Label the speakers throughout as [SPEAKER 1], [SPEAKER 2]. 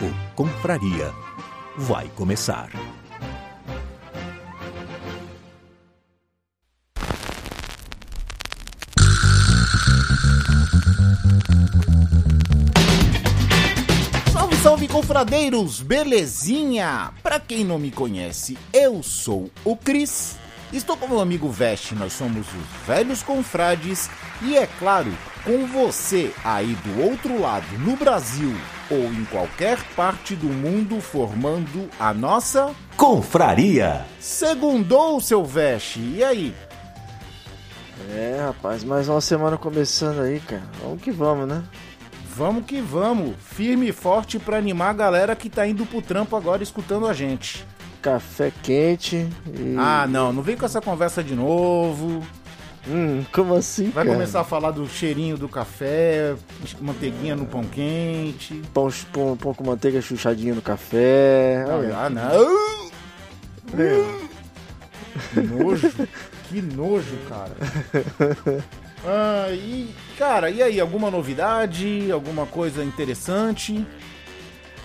[SPEAKER 1] O Confraria vai começar.
[SPEAKER 2] Salve, salve, confradeiros! Belezinha? Pra quem não me conhece, eu sou o Cris. Estou com meu amigo Veste, nós somos os velhos confrades e é claro, com você aí do outro lado, no Brasil ou em qualquer parte do mundo, formando a nossa
[SPEAKER 1] Confraria!
[SPEAKER 2] Segundou, seu Veste. E aí?
[SPEAKER 3] É, rapaz, mais uma semana começando aí, cara. Vamos que vamos, né?
[SPEAKER 2] Vamos que vamos, firme e forte pra animar a galera que tá indo pro trampo agora escutando a gente.
[SPEAKER 3] Café quente e.
[SPEAKER 2] Ah, não, não vem com essa conversa de novo.
[SPEAKER 3] Hum, como assim,
[SPEAKER 2] Vai
[SPEAKER 3] cara?
[SPEAKER 2] começar a falar do cheirinho do café, manteiguinha no pão quente.
[SPEAKER 3] Pão, pão, pão com manteiga chuchadinho no café. Olha,
[SPEAKER 2] Ah, não! Que nojo, que nojo, cara. Ah, e, cara, e aí, alguma novidade? Alguma coisa interessante?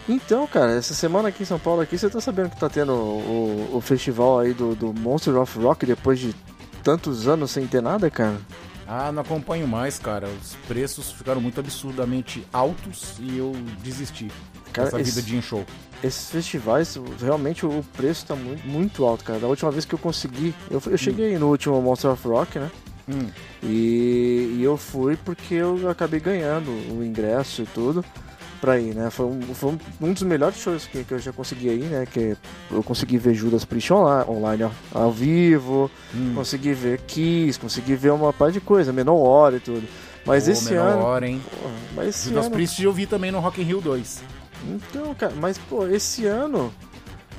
[SPEAKER 3] Então, cara, essa semana aqui em São Paulo, aqui, você tá sabendo que tá tendo o, o festival aí do, do Monster of Rock depois de tantos anos sem ter nada, cara?
[SPEAKER 2] Ah, não acompanho mais, cara. Os preços ficaram muito absurdamente altos e eu desisti
[SPEAKER 3] Cara,
[SPEAKER 2] dessa
[SPEAKER 3] esse-
[SPEAKER 2] vida de show.
[SPEAKER 3] Esses festivais, realmente o preço tá muito, muito alto, cara. Da última vez que eu consegui, eu, eu cheguei no último Monster of Rock, né?
[SPEAKER 2] Hum.
[SPEAKER 3] E, e eu fui porque eu acabei ganhando o ingresso e tudo pra ir, né? Foi um, foi um, dos melhores shows que, que eu já consegui ir, né? Que eu consegui ver Judas Priest online, online ó, ao vivo,
[SPEAKER 2] Hum.
[SPEAKER 3] consegui ver Kiss, consegui ver uma par de coisa, Menor e tudo. Mas
[SPEAKER 2] Pô,
[SPEAKER 3] esse
[SPEAKER 2] menor
[SPEAKER 3] ano.
[SPEAKER 2] hora, hein?
[SPEAKER 3] Porra, mas esse
[SPEAKER 2] Judas
[SPEAKER 3] ano.
[SPEAKER 2] Priest eu vi também no Rock in Rio 2.
[SPEAKER 3] Então, cara, mas pô, esse ano.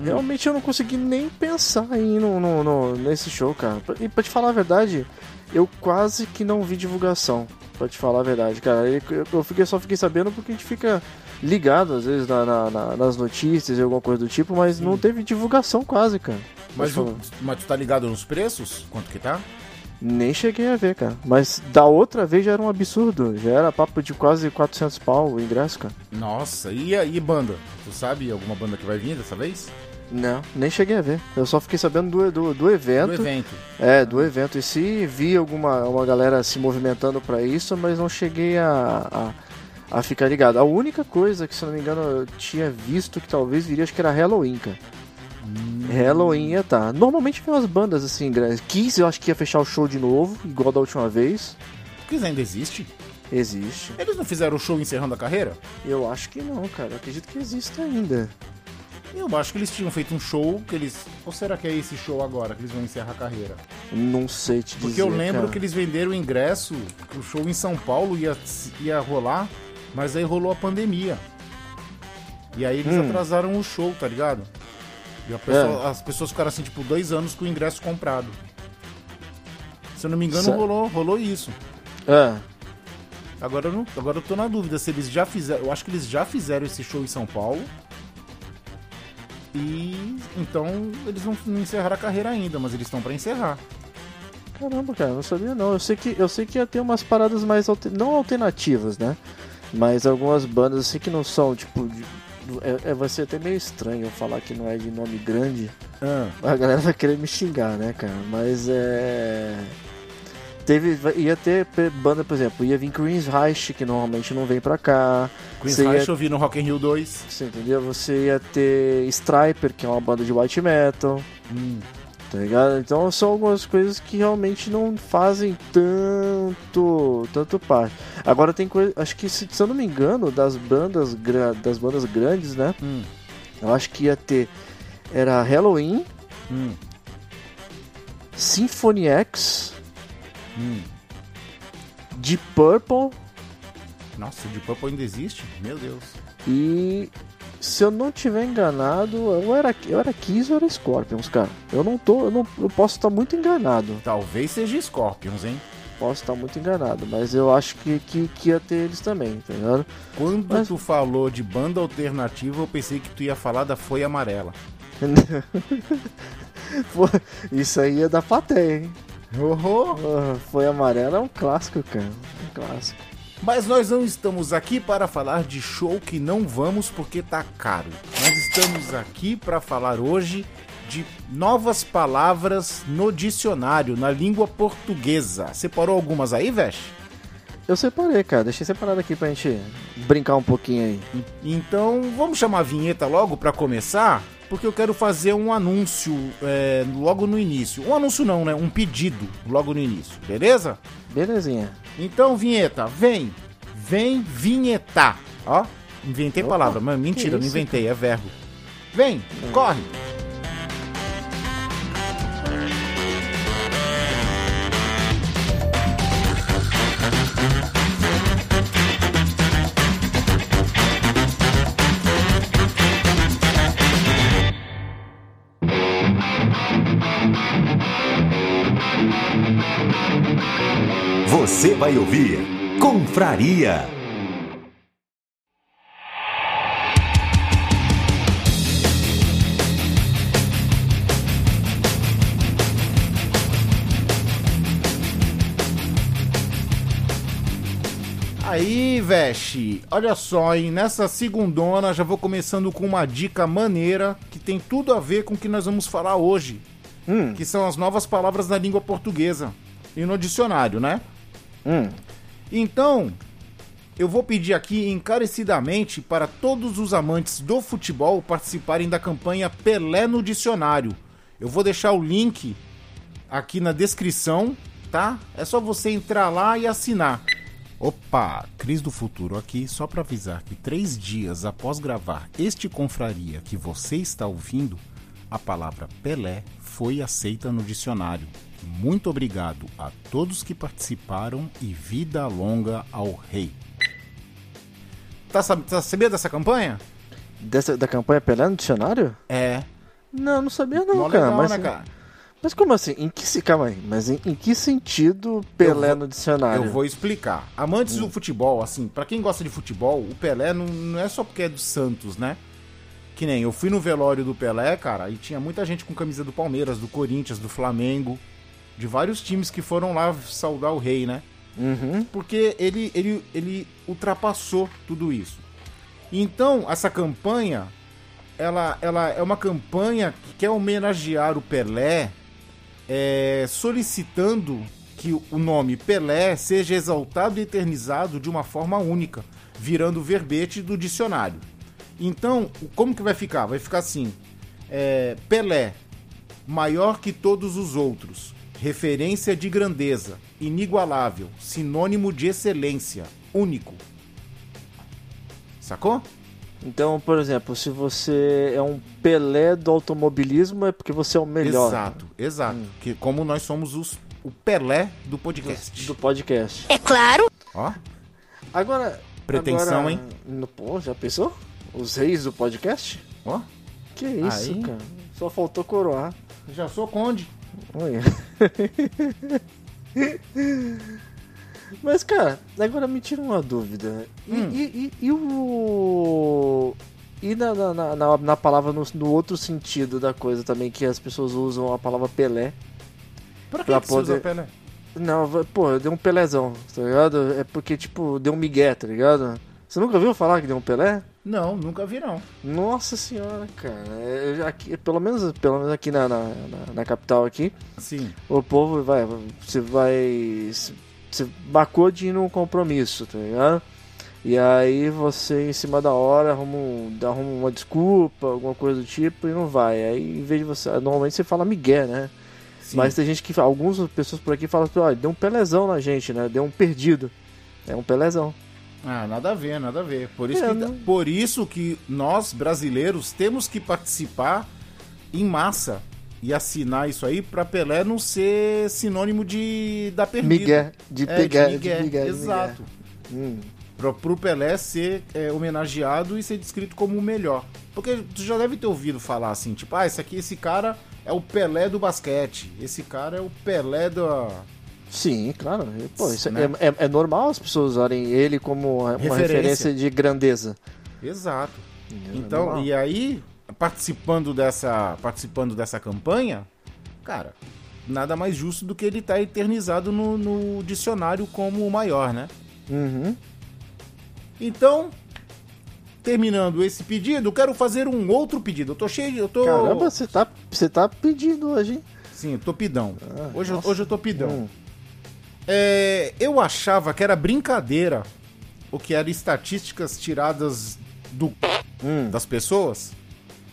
[SPEAKER 2] Hum.
[SPEAKER 3] Realmente eu não consegui nem pensar em no, no- no- nesse show, cara. E pra te falar a verdade, eu quase que não vi divulgação. Pra te falar a verdade, cara. Eu, fiquei, só fiquei sabendo porque a gente fica ligado, às vezes, na- na- na- nas notícias e alguma coisa do tipo, mas não teve divulgação quase, cara.
[SPEAKER 2] Mas, o- mas tu tá ligado nos preços? Quanto que tá?
[SPEAKER 3] Nem cheguei a ver, cara. Mas da outra vez já era um absurdo. Já era papo de quase 400 pau o ingresso, cara.
[SPEAKER 2] Nossa, e, a- e banda? Tu sabe alguma banda que vai vir dessa vez?
[SPEAKER 3] Não, nem cheguei a ver. Eu só fiquei sabendo do, do, do evento.
[SPEAKER 2] Do evento.
[SPEAKER 3] É, do evento em si, vi alguma uma galera se movimentando pra isso, mas não cheguei a, a, a ficar ligado. A única coisa que, se não me engano, eu tinha visto que talvez viria, acho que era Halloween, cara. Halloween ia tá. Normalmente vem umas bandas assim grandes. Kiss eu acho que ia fechar o show de novo, igual da última vez.
[SPEAKER 2] Kiss ainda existe?
[SPEAKER 3] Existe.
[SPEAKER 2] Eles não fizeram o show encerrando a carreira?
[SPEAKER 3] Eu acho que não, cara. Eu acredito que existe ainda.
[SPEAKER 2] Eu acho que eles tinham feito um show que eles. Ou será que é esse show agora que eles vão encerrar a carreira?
[SPEAKER 3] Não sei te dizer.
[SPEAKER 2] Porque eu lembro
[SPEAKER 3] cara.
[SPEAKER 2] que eles venderam o ingresso, que o show em São Paulo ia, ia rolar, mas aí rolou a pandemia. E aí eles
[SPEAKER 3] Hum.
[SPEAKER 2] atrasaram o show, tá ligado? E pessoa- as pessoas ficaram assim, tipo, dois anos com o ingresso comprado. Se eu não me engano, rolou, rolou isso.
[SPEAKER 3] É.
[SPEAKER 2] Agora eu, não, agora eu tô na dúvida se eles já fizeram. Eu acho que eles já fizeram esse show em São Paulo. E então eles não encerraram a carreira ainda, mas eles estão pra encerrar.
[SPEAKER 3] Caramba, cara, não sabia não. Eu sei que, eu sei que ia ter umas paradas mais alter- não alternativas, né? Mas algumas bandas assim que não são, tipo. de- é, é- vai ser até meio estranho eu falar que não é de nome grande.
[SPEAKER 2] Ah,
[SPEAKER 3] A galera vai querer me xingar, né, cara? Mas é. Teve, ia ter banda, por exemplo, ia vir Queen's Reich, que normalmente não vem pra cá.
[SPEAKER 2] Queen's
[SPEAKER 3] Você ia-
[SPEAKER 2] Reich eu vi no Rock in Rio 2.
[SPEAKER 3] Você entendeu? Você ia ter Striper, que é uma banda de white metal. Tá ligado? Então são algumas coisas que realmente não fazem tanto tanto parte. Agora tem coisa, acho que se, se eu não me engano, das bandas das bandas grandes, né?
[SPEAKER 2] Hum.
[SPEAKER 3] Eu acho que ia ter era Halloween,
[SPEAKER 2] Hum.
[SPEAKER 3] Symphony X,
[SPEAKER 2] Hum.
[SPEAKER 3] Deep Purple
[SPEAKER 2] Nossa, o Deep Purple ainda existe? Meu Deus.
[SPEAKER 3] e se eu não tiver enganado, eu era eu era Kiss ou era Scorpions, cara. Eu não tô, eu não eu posso estar muito enganado.
[SPEAKER 2] Talvez seja Scorpions, hein?
[SPEAKER 3] Posso estar muito enganado, mas eu acho que, que, que ia ter eles também, tá ligado?
[SPEAKER 2] Quando
[SPEAKER 3] Mas-
[SPEAKER 2] tu falou de banda alternativa, eu pensei que tu ia falar da Foi Amarela.
[SPEAKER 3] Isso aí é da plateia, hein?
[SPEAKER 2] Uhum.
[SPEAKER 3] Foi amarelo, é um clássico, cara. Um clássico.
[SPEAKER 2] Mas nós não estamos aqui para falar de show que não vamos porque tá caro. Nós estamos aqui para falar hoje de novas palavras no dicionário, na língua portuguesa. Separou algumas aí, Vesh?
[SPEAKER 3] Eu separei, cara. Deixei separado aqui pra gente brincar um pouquinho aí.
[SPEAKER 2] Então vamos chamar a vinheta logo para começar, porque eu quero fazer um anúncio é, logo no início. Um anúncio não, né? Um pedido logo no início, beleza?
[SPEAKER 3] Belezinha.
[SPEAKER 2] Então, vinheta, vem, vem vinhetar. Ó, inventei
[SPEAKER 3] Opa,
[SPEAKER 2] palavra, mas mentira, não inventei, é verbo. Vem, corre.
[SPEAKER 1] Vai ouvir Confraria.
[SPEAKER 2] Aí, Veste, olha só, hein? Nessa segundona já vou começando com uma dica maneira que tem tudo a ver com o que nós vamos falar hoje,
[SPEAKER 3] Hum,
[SPEAKER 2] que são as novas palavras na língua portuguesa e no dicionário, né?
[SPEAKER 3] Hum.
[SPEAKER 2] Então, eu vou pedir aqui encarecidamente para todos os amantes do futebol participarem da campanha Pelé no Dicionário. Eu vou deixar o link aqui na descrição, tá? É só você entrar lá e assinar. Opa, Cris do Futuro aqui, só para avisar que três dias após gravar este confraria que você está ouvindo, a palavra Pelé foi aceita no dicionário. Muito obrigado a todos que participaram e vida longa ao rei. Tá, tá sabendo dessa campanha?
[SPEAKER 3] Dessa, da campanha Pelé no dicionário?
[SPEAKER 2] É.
[SPEAKER 3] Não, não sabia não,
[SPEAKER 2] Mó
[SPEAKER 3] cara.
[SPEAKER 2] legal,
[SPEAKER 3] mas,
[SPEAKER 2] né, cara?
[SPEAKER 3] mas como assim? Em que. Calma aí. Mas em, em que sentido Pelé
[SPEAKER 2] vou-
[SPEAKER 3] no dicionário?
[SPEAKER 2] Eu vou explicar. Amantes do futebol, assim, pra quem gosta de futebol, o Pelé não, não é só porque é do Santos, né? Que nem eu fui no velório do Pelé, cara, e tinha muita gente com camisa do Palmeiras, do Corinthians, do Flamengo, de vários times que foram lá saudar o rei, né?
[SPEAKER 3] Uhum.
[SPEAKER 2] porque ele, ele, ele ultrapassou tudo isso. Então, essa campanha, ela, ela é uma campanha que quer homenagear o Pelé, é, solicitando que o nome Pelé seja exaltado e eternizado de uma forma única, virando verbete do dicionário. Então, o- como que vai ficar? Vai ficar assim: é, Pelé, maior que todos os outros, referência de grandeza, inigualável, sinônimo de excelência, único. Sacou?
[SPEAKER 3] Então, por exemplo, se você é um Pelé do automobilismo, é porque você é o melhor
[SPEAKER 2] Exato, exato. Que como nós somos os, o Pelé do podcast.
[SPEAKER 3] do podcast.
[SPEAKER 2] Ó,
[SPEAKER 3] Agora.
[SPEAKER 2] Pretensão,
[SPEAKER 3] agora,
[SPEAKER 2] hein?
[SPEAKER 3] No, pô, já pensou? Os reis do podcast?
[SPEAKER 2] ó.
[SPEAKER 3] Que isso,
[SPEAKER 2] Aí.
[SPEAKER 3] cara. Só faltou coroar.
[SPEAKER 2] Já sou conde.
[SPEAKER 3] Olha. Mas, cara, agora me tira uma dúvida. E,
[SPEAKER 2] Hum.
[SPEAKER 3] e- e- e o. E na, na, na- na, palavra, no, no outro sentido da coisa também, que as pessoas usam a palavra Pelé.
[SPEAKER 2] Pra que,
[SPEAKER 3] Pra
[SPEAKER 2] que você usa
[SPEAKER 3] poder-
[SPEAKER 2] Pelé?
[SPEAKER 3] Não, pô, deu um Pelézão, tá ligado? É porque, tipo, deu um migué, tá ligado? Você nunca viu falar que deu um Pelé?
[SPEAKER 2] Não, nunca vi não.
[SPEAKER 3] Nossa senhora, cara. É, aqui, pelo, menos, pelo menos aqui na, na, na- na capital aqui,
[SPEAKER 2] Sim.
[SPEAKER 3] o povo vai. Você vai. Você marcou de ir num compromisso, tá ligado? E aí você, em cima da hora, arruma, um- arruma uma desculpa, alguma coisa do tipo, e não vai. Aí, em vez de você. Normalmente você fala migué, né?
[SPEAKER 2] sim.
[SPEAKER 3] Mas tem gente que. Algumas pessoas por aqui falam assim, olha, deu um pelezão na gente, né? Deu um perdido. É um pelezão.
[SPEAKER 2] Ah, nada a ver, nada a ver. Por isso,
[SPEAKER 3] É,
[SPEAKER 2] que,
[SPEAKER 3] não-
[SPEAKER 2] por isso que nós, brasileiros, temos que participar em massa e assinar isso aí pra Pelé não ser sinônimo de da perdida.
[SPEAKER 3] Migué, de
[SPEAKER 2] É,
[SPEAKER 3] pegar,
[SPEAKER 2] de Migué,
[SPEAKER 3] de migué, de
[SPEAKER 2] Exato.
[SPEAKER 3] Hum.
[SPEAKER 2] Pra, pro Pelé ser é, homenageado e ser descrito como o melhor. Porque tu já deve ter ouvido falar assim, tipo, ah, esse aqui, esse cara é o Pelé do basquete. Esse cara é o Pelé da.
[SPEAKER 3] Sim, claro. Pô, é-
[SPEAKER 2] Né?
[SPEAKER 3] é, é- é normal as pessoas usarem ele como uma
[SPEAKER 2] Referência.
[SPEAKER 3] referência, de grandeza.
[SPEAKER 2] Exato.
[SPEAKER 3] É
[SPEAKER 2] Então,
[SPEAKER 3] normal.
[SPEAKER 2] e aí, participando dessa, participando dessa campanha, cara, nada mais justo do que ele estar eternizado no, no dicionário como o maior, né?
[SPEAKER 3] Uhum.
[SPEAKER 2] Então, terminando esse pedido, quero fazer um outro pedido. Eu tô cheio de. Eu tô.
[SPEAKER 3] Caramba, você tá, você tá pedindo hoje, hein?
[SPEAKER 2] Sim, eu tô pidão.
[SPEAKER 3] Ah,
[SPEAKER 2] hoje,
[SPEAKER 3] nossa.
[SPEAKER 2] hoje eu tô pidão.
[SPEAKER 3] Hum.
[SPEAKER 2] É, eu achava que era brincadeira o que eram estatísticas tiradas do
[SPEAKER 3] Hum.
[SPEAKER 2] das pessoas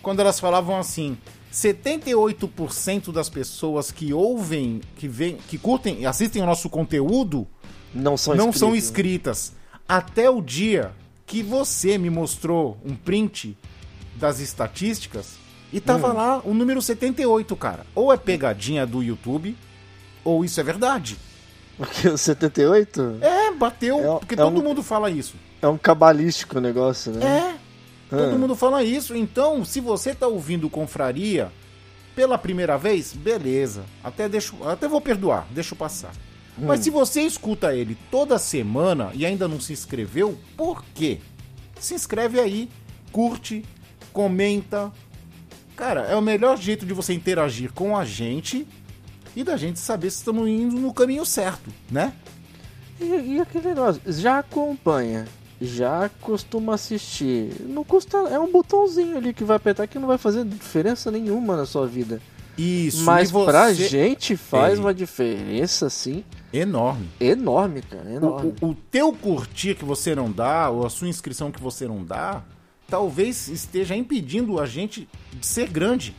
[SPEAKER 2] quando elas falavam assim: 78% das pessoas que ouvem, que vem, que curtem e assistem o nosso conteúdo
[SPEAKER 3] Não são
[SPEAKER 2] não
[SPEAKER 3] inscritos.
[SPEAKER 2] são inscritas. Até o dia que você me mostrou um print das estatísticas e tava
[SPEAKER 3] Hum.
[SPEAKER 2] lá o número 78, cara. Ou é pegadinha do YouTube, ou isso é verdade.
[SPEAKER 3] Porque o 78
[SPEAKER 2] É, bateu,
[SPEAKER 3] É
[SPEAKER 2] porque
[SPEAKER 3] é
[SPEAKER 2] todo
[SPEAKER 3] um-
[SPEAKER 2] mundo fala isso.
[SPEAKER 3] é um cabalístico negócio, né?
[SPEAKER 2] É, todo
[SPEAKER 3] Ah.
[SPEAKER 2] mundo fala isso. Então, se você tá ouvindo Confraria pela primeira vez, beleza. Até, deixo, até vou perdoar, deixa eu passar. Mas se você escuta ele toda semana e ainda não se inscreveu, por quê? Se inscreve aí, curte, comenta. Cara, é o melhor jeito de você interagir com a gente e da gente saber se estamos indo no caminho certo, né?
[SPEAKER 3] E, e aquele negócio, já acompanha, já costuma assistir. Não custa. É um botãozinho ali que vai apertar que não vai fazer diferença nenhuma na sua vida.
[SPEAKER 2] Isso,
[SPEAKER 3] Mas
[SPEAKER 2] você...
[SPEAKER 3] pra gente faz
[SPEAKER 2] É.
[SPEAKER 3] uma diferença, assim,
[SPEAKER 2] Enorme.
[SPEAKER 3] enorme, cara.
[SPEAKER 2] O,
[SPEAKER 3] Enorme.
[SPEAKER 2] o- o teu curtir que você não dá, ou a sua inscrição que você não dá, talvez esteja impedindo a gente de ser grande.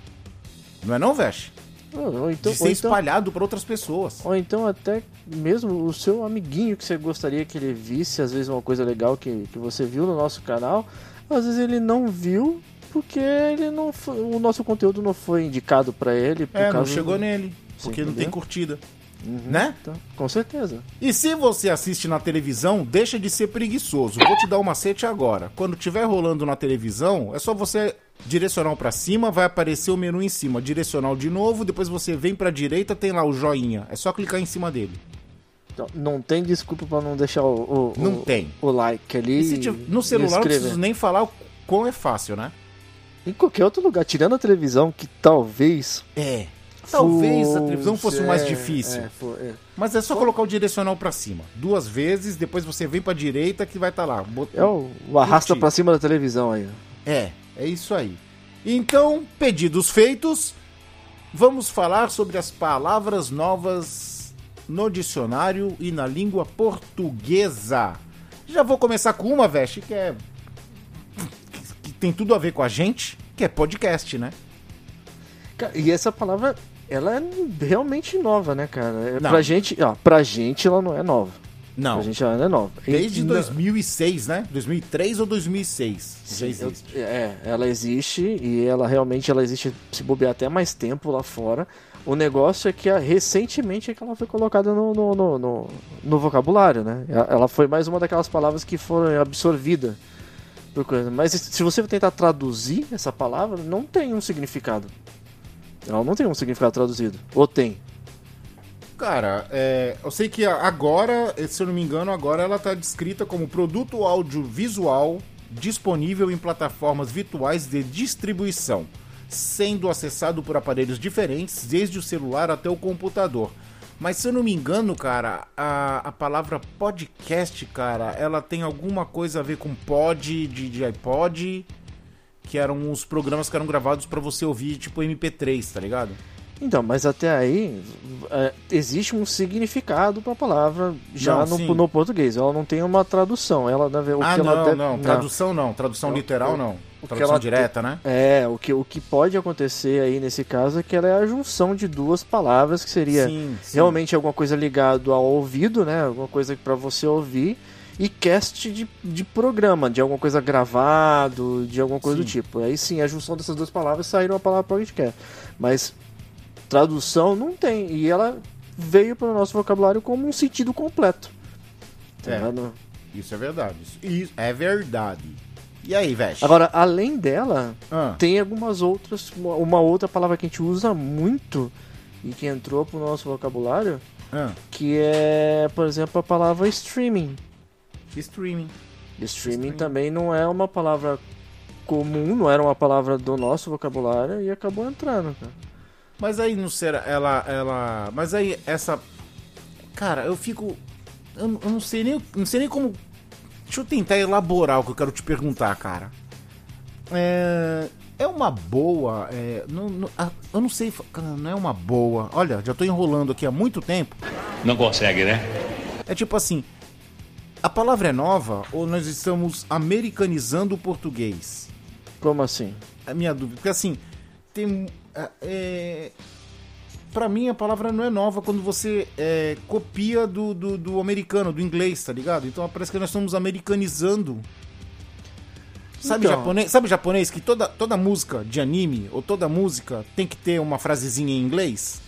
[SPEAKER 2] Não é não, Veste?
[SPEAKER 3] Ou, então,
[SPEAKER 2] de ser
[SPEAKER 3] então,
[SPEAKER 2] espalhado para outras pessoas.
[SPEAKER 3] ou então até mesmo o seu amiguinho que você gostaria que ele visse, às vezes uma coisa legal que, que você viu no nosso canal, às vezes ele não viu porque ele não foi- o nosso conteúdo não foi indicado pra ele. Por
[SPEAKER 2] É, não chegou
[SPEAKER 3] do-
[SPEAKER 2] nele, porque não tem curtida,
[SPEAKER 3] Uhum,
[SPEAKER 2] né?
[SPEAKER 3] então, com certeza.
[SPEAKER 2] E se você assiste na televisão, deixa de ser preguiçoso. Vou te dar um macete agora. Quando tiver rolando na televisão, é só você direcional pra cima, vai aparecer o menu em cima, direcional de novo, depois você vem pra direita, tem lá o joinha. É só clicar em cima dele.
[SPEAKER 3] Então, não tem desculpa pra não deixar o, o,
[SPEAKER 2] Não
[SPEAKER 3] o-
[SPEAKER 2] tem.
[SPEAKER 3] o like ali.
[SPEAKER 2] E tiver- no celular não preciso nem falar o quão é fácil, né?
[SPEAKER 3] Em qualquer outro lugar, tirando a televisão, que talvez.
[SPEAKER 2] É. Talvez a televisão fosse mais
[SPEAKER 3] é,
[SPEAKER 2] difícil.
[SPEAKER 3] é, é.
[SPEAKER 2] Mas é só colocar o direcional pra cima. Duas vezes, depois você vem pra direita que vai estar lá. Bot-
[SPEAKER 3] É o, o arrasta pra cima da televisão aí.
[SPEAKER 2] É, é isso aí. Então, pedidos feitos, vamos falar sobre as palavras novas no dicionário e na língua portuguesa. Já vou começar com uma, Veste, que é. que tem tudo a ver com a gente, que é podcast, né?
[SPEAKER 3] E essa palavra, ela é realmente nova, né, cara? É,
[SPEAKER 2] Não.
[SPEAKER 3] Pra gente, ó, pra gente ela não é nova.
[SPEAKER 2] Não.
[SPEAKER 3] Pra gente ela não é nova.
[SPEAKER 2] Desde
[SPEAKER 3] E-
[SPEAKER 2] 2006, né? 2003 ou 2006 já
[SPEAKER 3] Sim, eu-
[SPEAKER 2] existe.
[SPEAKER 3] é, ela existe e ela realmente ela existe se bobear até mais tempo lá fora. O negócio é que a- recentemente é que ela foi colocada no, no, no, no- no vocabulário, né? Ela- Ela foi mais uma daquelas palavras que foram absorvidas por coisa. Mas se você tentar traduzir essa palavra, não tem um significado. Ela não tem um significado traduzido. Ou tem?
[SPEAKER 2] Cara, é, eu sei que agora, se eu não me engano, agora ela está descrita como produto audiovisual disponível em plataformas virtuais de distribuição, sendo acessado por aparelhos diferentes, desde o celular até o computador. Mas se eu não me engano, cara, a, a palavra podcast, cara, ela tem alguma coisa a ver com pod, de, de iPod, que eram os programas que eram gravados para você ouvir, tipo MP3, tá ligado?
[SPEAKER 3] Então, mas até aí é, existe um significado para a palavra já
[SPEAKER 2] Não,
[SPEAKER 3] no, no português. Ela não tem uma tradução. Ela, na o
[SPEAKER 2] ah,
[SPEAKER 3] que
[SPEAKER 2] não,
[SPEAKER 3] ela deve-
[SPEAKER 2] não, tradução não, tradução
[SPEAKER 3] Não,
[SPEAKER 2] literal não.
[SPEAKER 3] o
[SPEAKER 2] Tradução
[SPEAKER 3] ela
[SPEAKER 2] direta, né?
[SPEAKER 3] É, o que, o que pode acontecer aí nesse caso é que ela é a junção de duas palavras que seria
[SPEAKER 2] Sim, sim.
[SPEAKER 3] realmente alguma coisa ligado ao ouvido, né? Alguma coisa para você ouvir e cast de, de programa, de alguma coisa gravado, de alguma coisa do
[SPEAKER 2] Sim.
[SPEAKER 3] tipo. Aí sim, a junção dessas duas palavras saíram a palavra podcast. Mas tradução não tem e ela veio para o nosso vocabulário como um sentido completo. Tá
[SPEAKER 2] É.
[SPEAKER 3] ligado?
[SPEAKER 2] Isso é verdade. Isso, é verdade. E aí, Veste?
[SPEAKER 3] Agora, além dela,
[SPEAKER 2] Ah,
[SPEAKER 3] tem algumas outras, uma- uma outra palavra que a gente usa muito e que entrou pro nosso vocabulário,
[SPEAKER 2] ah,
[SPEAKER 3] que é, por exemplo, a palavra streaming.
[SPEAKER 2] Streaming.
[SPEAKER 3] Streaming,
[SPEAKER 2] Streaming.
[SPEAKER 3] também não é uma palavra comum, não era uma palavra do nosso vocabulário e acabou entrando, cara.
[SPEAKER 2] Mas aí não será ela ela, mas aí essa cara, eu fico eu, não- eu não sei nem não sei nem como Deixa eu tentar elaborar o que eu quero te perguntar, cara. É, é uma boa, é, não, não- eu não sei, cara, não é uma boa. Olha, já tô enrolando aqui há muito tempo.
[SPEAKER 4] Não consegue, né?
[SPEAKER 2] É tipo assim, a palavra é nova ou nós estamos americanizando o português?
[SPEAKER 3] Como assim?
[SPEAKER 2] a minha dúvida. Porque assim, tem. é, É, pra mim a palavra não é nova quando você é, copia do, do, do americano, do inglês, tá ligado? Então parece que nós estamos americanizando. Sabe
[SPEAKER 3] Então.
[SPEAKER 2] japonês, sabe japonês que toda, toda música de anime ou toda música tem que ter uma frasezinha em inglês?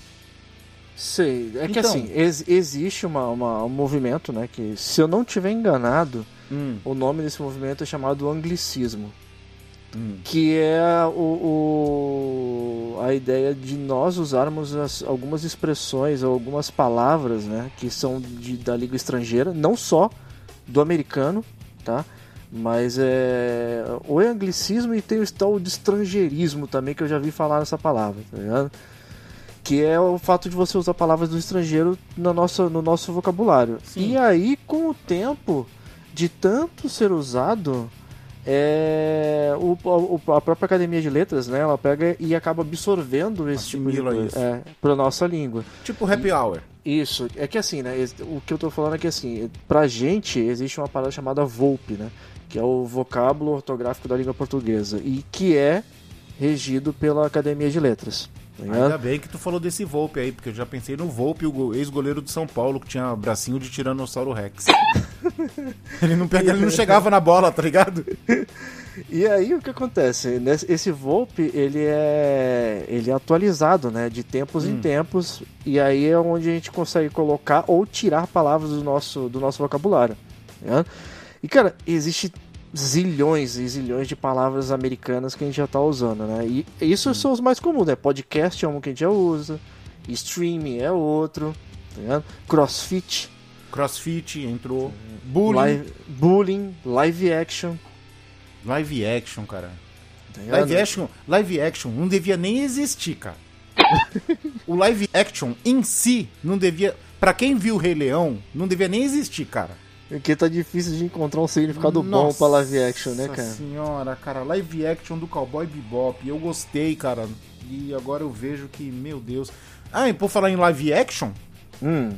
[SPEAKER 3] Sei, é que
[SPEAKER 2] Então.
[SPEAKER 3] assim, ex- existe uma, uma- um movimento, né, que se eu não tiver enganado,
[SPEAKER 2] Hum,
[SPEAKER 3] o nome desse movimento é chamado anglicismo.
[SPEAKER 2] hum.
[SPEAKER 3] que é o, o- a ideia de nós usarmos as- algumas expressões ou algumas palavras, né, que são de, da língua estrangeira, não só do americano, tá? Mas é o anglicismo e tem o tal de estrangeirismo também que eu já vi falar nessa palavra, tá ligado? Que é o fato de você usar palavras do estrangeiro no nosso, no nosso vocabulário.
[SPEAKER 2] Sim.
[SPEAKER 3] E aí, com o tempo de tanto ser usado, é, o, o- a própria Academia de Letras, né, ela pega e acaba absorvendo esse tipo de
[SPEAKER 2] Assimila
[SPEAKER 3] coisa
[SPEAKER 2] isso.
[SPEAKER 3] é, para nossa língua.
[SPEAKER 2] Tipo happy hour.
[SPEAKER 3] Isso, é que assim, né, o que eu tô falando é que assim, pra gente existe uma parada chamada VOLP, né, que é o vocábulo ortográfico da língua portuguesa e que é regido pela Academia de Letras. Tá ligado?
[SPEAKER 2] Ainda bem que tu falou desse Volpe aí, porque eu já pensei no Volpe, o go- ex-goleiro de São Paulo, que tinha bracinho de Tiranossauro Rex. ele, não pega, ele não chegava na bola, tá ligado?
[SPEAKER 3] E aí o que acontece? Esse VoLP ele é ele é atualizado, né, de tempos em tempos, e aí é onde a gente consegue colocar ou tirar palavras do nosso do nosso vocabulário. né? E cara, existe zilhões e zilhões de palavras americanas que a gente já tá usando, né? E isso são os mais comuns, né? Podcast é um que a gente já usa, streaming é outro, tá ligado? Crossfit,
[SPEAKER 2] Crossfit entrou. Bullying. Live,
[SPEAKER 3] live, bullying, live action,
[SPEAKER 2] action, cara.
[SPEAKER 3] tá?
[SPEAKER 2] Live action, live action não devia nem existir, cara. o live action em si não devia. Pra quem viu o Rei Leão, não devia nem existir, cara.
[SPEAKER 3] Porque tá difícil de encontrar um significado bom
[SPEAKER 2] Nossa
[SPEAKER 3] pra live action, né, cara?
[SPEAKER 2] senhora, cara, live action do Cowboy Bebop. Eu gostei, cara. E agora eu vejo que, meu Deus. Ah, e por falar em live action,
[SPEAKER 3] Hum,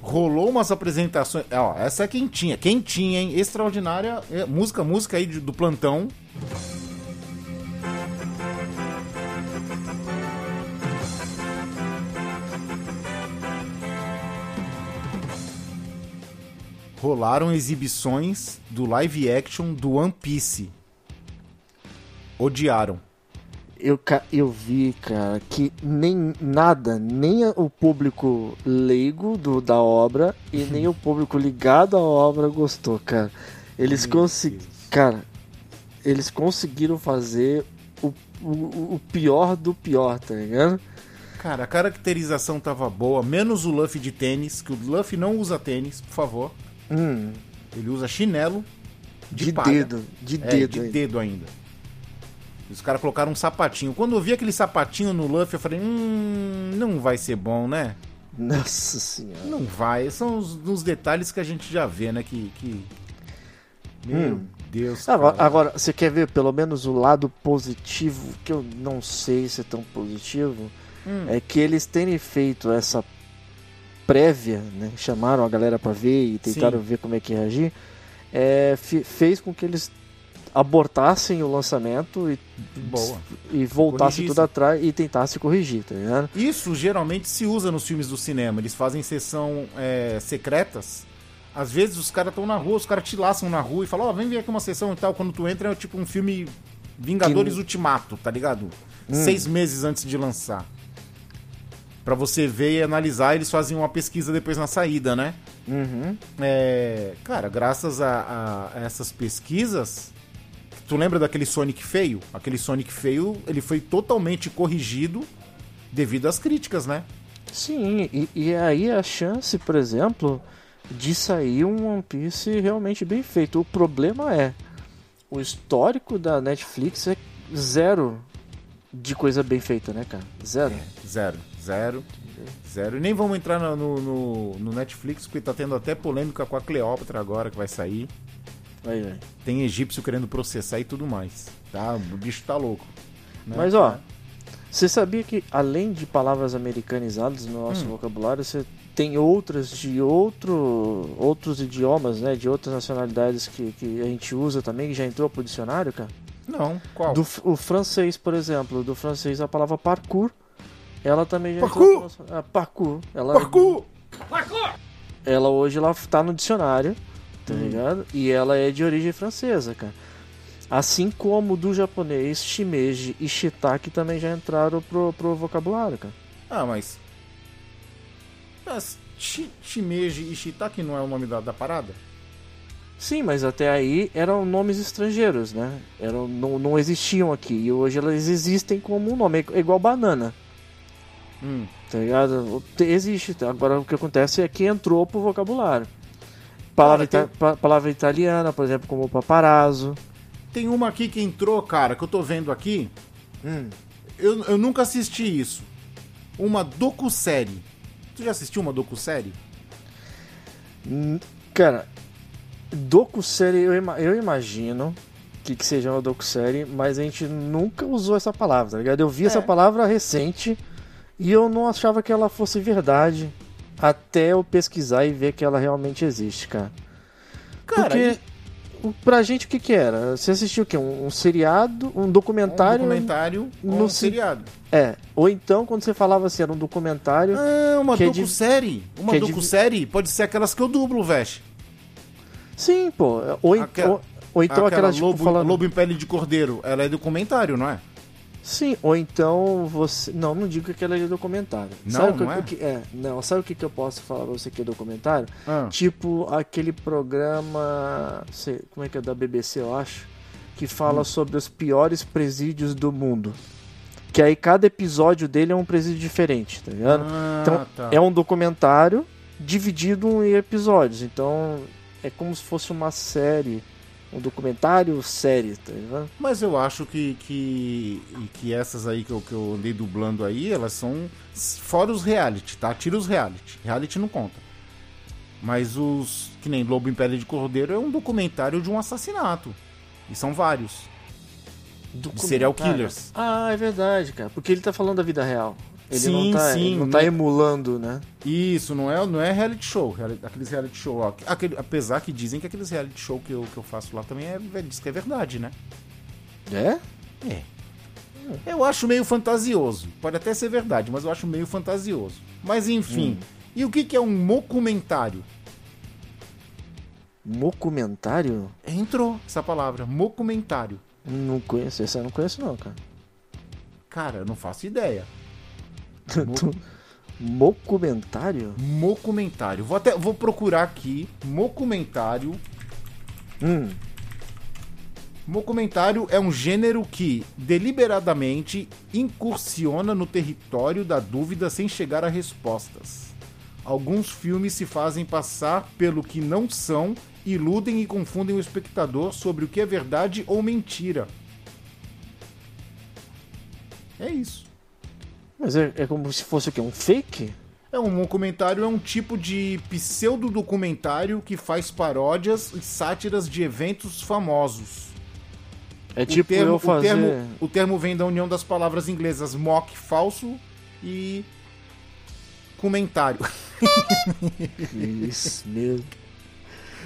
[SPEAKER 2] rolou umas apresentações. Ó, essa é quentinha, quentinha, hein? Extraordinária. É, música, música aí do plantão. Rolaram exibições do live action do One Piece. Odiaram.
[SPEAKER 3] eu, eu vi, cara, que nem nada, nem o público leigo do, da obra e nem o público ligado à obra gostou, cara. Eles conseguiram. Cara, eles conseguiram fazer o, o, o pior do pior, tá ligado?
[SPEAKER 2] Cara, a caracterização tava boa, menos o Luffy de tênis, que o Luffy não usa tênis, por favor.
[SPEAKER 3] Hum,
[SPEAKER 2] Ele usa chinelo de,
[SPEAKER 3] de,
[SPEAKER 2] palha.
[SPEAKER 3] dedo, de
[SPEAKER 2] É,
[SPEAKER 3] dedo.
[SPEAKER 2] de
[SPEAKER 3] ainda.
[SPEAKER 2] dedo ainda. Os caras colocaram um sapatinho. Quando eu vi aquele sapatinho no Luffy, eu falei, hum, não vai ser bom, né?
[SPEAKER 3] Nossa senhora.
[SPEAKER 2] Não vai. São os, os detalhes que a gente já vê, né? Que. que... Meu
[SPEAKER 3] Hum.
[SPEAKER 2] Deus.
[SPEAKER 3] Agora, agora, você quer ver pelo menos o lado positivo, que eu não sei se é tão positivo,
[SPEAKER 2] Hum.
[SPEAKER 3] é que eles terem feito essa prévia, né? Chamaram a galera pra ver e tentaram
[SPEAKER 2] Sim.
[SPEAKER 3] ver como é que ia reagir, é, fe- fez com que eles abortassem o lançamento e,
[SPEAKER 2] Boa.
[SPEAKER 3] e voltassem tudo atrás e tentassem corrigir, tá ligado?
[SPEAKER 2] Isso geralmente se usa nos filmes do cinema. Eles fazem sessão é, secretas. Às vezes os caras estão na rua, os caras te laçam na rua e falam, ó, vem ver aqui uma sessão e tal. Quando tu entra é tipo um filme Vingadores
[SPEAKER 3] Que-
[SPEAKER 2] Ultimato, tá ligado?
[SPEAKER 3] Hum.
[SPEAKER 2] Seis meses antes de lançar. Pra você ver e analisar, eles fazem uma pesquisa depois na saída, né?
[SPEAKER 3] Uhum.
[SPEAKER 2] É, cara, graças a, a essas pesquisas, tu lembra daquele Sonic feio? Aquele Sonic feio, ele foi totalmente corrigido devido às críticas, né?
[SPEAKER 3] Sim, e, e aí a chance, por exemplo, de sair um One Piece realmente bem feito. O problema é, o histórico da Netflix é zero de coisa bem feita, né, cara? Zero.
[SPEAKER 2] Zero, zero, zero. E nem vamos entrar no, no, no- Netflix, porque tá tendo até polêmica com a Cleópatra agora que vai sair. Tem egípcio querendo processar e tudo mais. Tá? O bicho tá louco. né?
[SPEAKER 3] Mas ó, você sabia que além de palavras americanizadas no nosso
[SPEAKER 2] Hum.
[SPEAKER 3] vocabulário, você tem outras de outro, outros idiomas, né, de outras nacionalidades que, que a gente usa também, que já entrou pro dicionário, cara?
[SPEAKER 2] Não, qual?
[SPEAKER 3] Do, o francês, por exemplo, do francês a palavra parkour, ela também já
[SPEAKER 2] Parkour!
[SPEAKER 3] entrou ah, parkour. Ela,
[SPEAKER 2] Parkour!
[SPEAKER 3] ela hoje ela tá no dicionário, tá
[SPEAKER 2] Hum.
[SPEAKER 3] ligado? E ela é de origem francesa, cara. Assim como do japonês, shimeji e shiitake também já entraram pro, pro vocabulário, cara.
[SPEAKER 2] Ah, mas. Mas Shi- Shimeji e Shitake não é o nome da, da parada?
[SPEAKER 3] Sim, mas até aí eram nomes estrangeiros, né? Eram, não, não existiam aqui. E hoje elas existem como um nome. É igual banana,
[SPEAKER 2] Hum.
[SPEAKER 3] tá ligado? Te- Existe. Agora o que acontece é que entrou pro vocabulário. Palavra,
[SPEAKER 2] Cara,
[SPEAKER 3] ita- pa- palavra italiana, por exemplo, como paparazzo.
[SPEAKER 2] Tem uma aqui que entrou, cara, que eu tô vendo aqui.
[SPEAKER 3] Hum.
[SPEAKER 2] Eu, eu nunca assisti isso. Uma docu-série. Tu já assistiu uma docu-série?
[SPEAKER 3] Cara, docu-série eu, ima- eu imagino que, que seja uma docu-série, mas a gente nunca usou essa palavra, tá ligado? Eu vi essa
[SPEAKER 2] É. palavra
[SPEAKER 3] palavra recente e eu não achava que ela fosse verdade até eu pesquisar e ver que ela realmente existe, cara.
[SPEAKER 2] Cara,
[SPEAKER 3] Porque o- pra gente o que que era? Você assistiu o quê? Um, um seriado, um
[SPEAKER 2] um
[SPEAKER 3] documentário?
[SPEAKER 2] documentário ou
[SPEAKER 3] no
[SPEAKER 2] um
[SPEAKER 3] ci-
[SPEAKER 2] seriado.
[SPEAKER 3] É. Ou então quando você falava assim, era um documentário.
[SPEAKER 2] Ah, uma
[SPEAKER 3] Que é de-
[SPEAKER 2] docu-série. Uma
[SPEAKER 3] é de-
[SPEAKER 2] docu-série pode ser aquelas que eu dublo, Vesh.
[SPEAKER 3] Sim, pô. Ou,
[SPEAKER 2] Aquela-
[SPEAKER 3] ou, ou então
[SPEAKER 2] Aquela
[SPEAKER 3] aquela tipo
[SPEAKER 2] Lobo,
[SPEAKER 3] falando.
[SPEAKER 2] Lobo em Pele de Cordeiro. Ela é documentário, não é?
[SPEAKER 3] Sim, ou então você. Não, não digo que aquela é documentário.
[SPEAKER 2] Não,
[SPEAKER 3] sabe que,
[SPEAKER 2] não é?
[SPEAKER 3] que é? Não, sabe o que, que eu posso falar pra você que é documentário?
[SPEAKER 2] Ah.
[SPEAKER 3] Tipo aquele programa. sei- como é que é da BBC, eu acho? Que fala
[SPEAKER 2] Hum.
[SPEAKER 3] sobre os piores presídios do mundo. Que aí cada episódio dele é um presídio diferente, tá ligado?
[SPEAKER 2] Ah,
[SPEAKER 3] então
[SPEAKER 2] tá.
[SPEAKER 3] é um documentário dividido em episódios. Então é como se fosse uma série. Um documentário série, tá ligado?
[SPEAKER 2] Mas eu acho que, que, que essas aí que eu, que eu andei dublando aí, elas são fora os reality, tá? Tira os reality. Reality não conta. Mas os. Que nem Lobo em Pele de Cordeiro é um documentário de um assassinato. E são vários. De serial killers.
[SPEAKER 3] Ah, é verdade, cara. Porque ele tá falando da vida real. Ele
[SPEAKER 2] Sim,
[SPEAKER 3] não tá,
[SPEAKER 2] sim,
[SPEAKER 3] ele não tá
[SPEAKER 2] né?
[SPEAKER 3] emulando, né?
[SPEAKER 2] Isso, não é, não é reality show. Aqueles reality show. ó. Aquele, apesar que dizem que aqueles reality show que eu, que eu faço lá também é, diz que é verdade, né?
[SPEAKER 3] É?
[SPEAKER 2] É. Eu acho meio fantasioso. Pode até ser verdade, mas eu acho meio fantasioso. Mas enfim. E o que, que é um mocumentário?
[SPEAKER 3] Mocumentário?
[SPEAKER 2] Entrou essa palavra, mocumentário.
[SPEAKER 3] Não conheço, essa eu não conheço não, cara.
[SPEAKER 2] Cara, eu não faço ideia.
[SPEAKER 3] Mocumentário?
[SPEAKER 2] Mocumentário. Vou até vou procurar aqui mocumentário.
[SPEAKER 3] Hum,
[SPEAKER 2] Mocumentário é um gênero que deliberadamente incursiona no território da dúvida sem chegar a respostas. Alguns filmes se fazem passar pelo que não são, iludem e confundem o espectador sobre o que é verdade ou mentira. É isso.
[SPEAKER 3] Mas é, é como se fosse o quê? Um fake?
[SPEAKER 2] É um documentário é um tipo de pseudo-documentário que faz paródias e sátiras de eventos famosos.
[SPEAKER 3] É tipo
[SPEAKER 2] o termo,
[SPEAKER 3] eu fazer.
[SPEAKER 2] o, termo, o termo vem da união das palavras inglesas mock, falso, e comentário.
[SPEAKER 3] Isso, meu,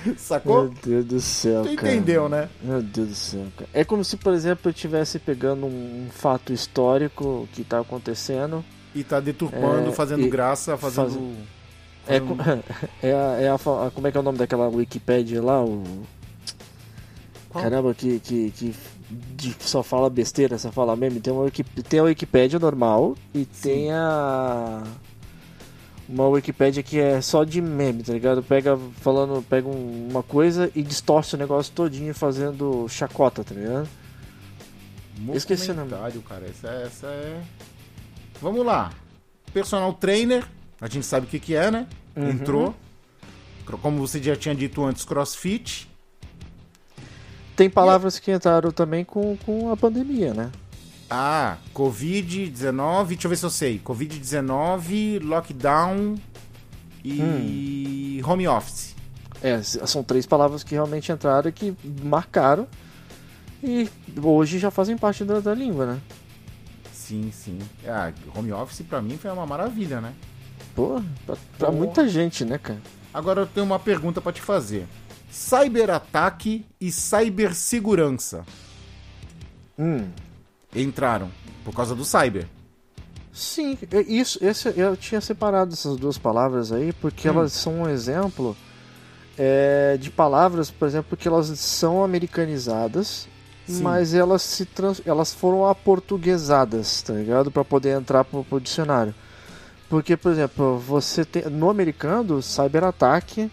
[SPEAKER 2] Sacou?
[SPEAKER 3] meu Deus do céu,
[SPEAKER 2] Tu
[SPEAKER 3] cara.
[SPEAKER 2] entendeu, né?
[SPEAKER 3] Meu Deus do céu, cara. É como se, por exemplo, eu estivesse pegando um fato histórico que tá acontecendo.
[SPEAKER 2] E tá deturpando,
[SPEAKER 3] É,
[SPEAKER 2] fazendo
[SPEAKER 3] e-
[SPEAKER 2] graça, fazendo.
[SPEAKER 3] faz- É,
[SPEAKER 2] fazendo-
[SPEAKER 3] co- é, a, é a a- Como é que é o nome daquela Wikipédia lá? O...
[SPEAKER 2] Qual?
[SPEAKER 3] Caramba, que, que, que só fala besteira, só fala meme. Tem, uma tem a Wikipédia normal e tem a. Uma Wikipédia que é só de meme, tá ligado? Pega falando, pega um- uma coisa e distorce o negócio todinho fazendo chacota, tá ligado? esqueci o nome.
[SPEAKER 2] Cara. Essa, essa é. Vamos lá. Personal trainer, a gente sabe o que, que é, né?
[SPEAKER 3] Uhum.
[SPEAKER 2] Entrou. Como você já tinha dito antes, crossfit.
[SPEAKER 3] Tem palavras que entraram também com, com a pandemia, né?
[SPEAKER 2] Ah, Covid-19, deixa eu ver se eu sei. Covid-19, lockdown e
[SPEAKER 3] Hum.
[SPEAKER 2] home office.
[SPEAKER 3] É, são três palavras que realmente entraram e que marcaram e hoje já fazem parte da, da língua, né?
[SPEAKER 2] Sim, sim. Ah, home office pra mim foi uma maravilha, né?
[SPEAKER 3] Pô, pra, pra
[SPEAKER 2] Pô.
[SPEAKER 3] muita gente, né, cara?
[SPEAKER 2] Agora eu tenho uma pergunta pra te fazer. Cyberataque e cibersegurança
[SPEAKER 3] Hum.
[SPEAKER 2] Entraram por causa do cyber.
[SPEAKER 3] Sim, é isso, esse, eu tinha separado essas duas palavras aí porque
[SPEAKER 2] Hum.
[SPEAKER 3] elas são um exemplo é, de palavras, por exemplo, que elas são americanizadas,
[SPEAKER 2] Sim.
[SPEAKER 3] mas elas se trans, elas foram aportuguesadas, tá ligado? Pra poder entrar pro, pro dicionário. Porque, por exemplo, você tem no americano cyberataque,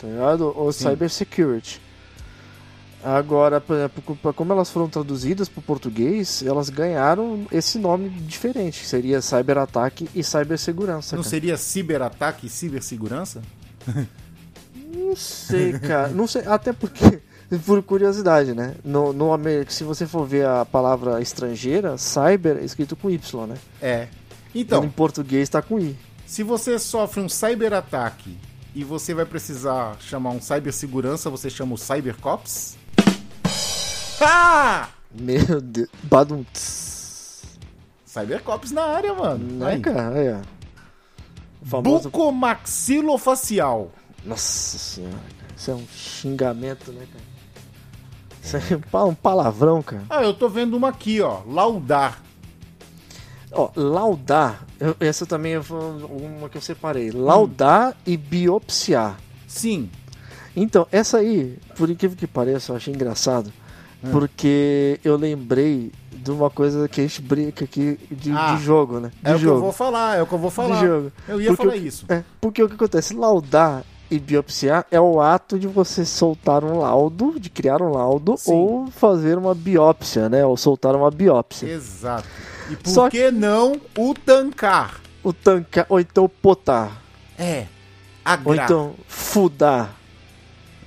[SPEAKER 3] tá ligado? Ou
[SPEAKER 2] Sim.
[SPEAKER 3] cybersecurity. Agora, por exemplo, co- como elas foram traduzidas para o português, elas ganharam esse nome diferente, que seria cyberataque e cibersegurança.
[SPEAKER 2] Não
[SPEAKER 3] cara.
[SPEAKER 2] seria ciberataque e cibersegurança?
[SPEAKER 3] Não sei, cara. Não sei, até porque, por curiosidade, né? No, no, se você for ver a palavra estrangeira, cyber é escrito com Y, né?
[SPEAKER 2] É.
[SPEAKER 3] em
[SPEAKER 2] Então,
[SPEAKER 3] português tá com I.
[SPEAKER 2] se você sofre um cyberataque e você vai precisar chamar um cibersegurança, você chama o Cybercops?
[SPEAKER 3] Meu Deus. Badum.
[SPEAKER 2] Cybercops na área, mano.
[SPEAKER 3] Né,
[SPEAKER 2] Aí.
[SPEAKER 3] cara? O famoso.
[SPEAKER 2] Bucomaxilofacial.
[SPEAKER 3] Nossa senhora, cara. Isso é um xingamento, né, cara? Isso é um pa- palavrão, cara.
[SPEAKER 2] Ah, eu tô vendo uma aqui, ó. Laudar.
[SPEAKER 3] Ó, laudar. eu- essa também foi uma que eu separei. Laudar e biopsiar.
[SPEAKER 2] Sim.
[SPEAKER 3] Então, essa aí, por incrível que pareça, eu achei engraçado. Porque eu lembrei de uma coisa que a gente brinca aqui de,
[SPEAKER 2] Ah,
[SPEAKER 3] de jogo, né? De
[SPEAKER 2] É o que eu
[SPEAKER 3] jogo.
[SPEAKER 2] vou falar, é o que eu vou falar.
[SPEAKER 3] De jogo.
[SPEAKER 2] Eu ia
[SPEAKER 3] Porque
[SPEAKER 2] falar
[SPEAKER 3] o-
[SPEAKER 2] isso.
[SPEAKER 3] É, porque o que acontece? Laudar e biopsiar é o ato de você soltar um laudo, de criar um laudo,
[SPEAKER 2] Sim.
[SPEAKER 3] ou fazer uma biópsia, né? Ou soltar uma biópsia.
[SPEAKER 2] Exato. E por
[SPEAKER 3] Só
[SPEAKER 2] que não o tancar?
[SPEAKER 3] O tancar, ou então potar,
[SPEAKER 2] É.
[SPEAKER 3] ou
[SPEAKER 2] Agrar.
[SPEAKER 3] então fudar.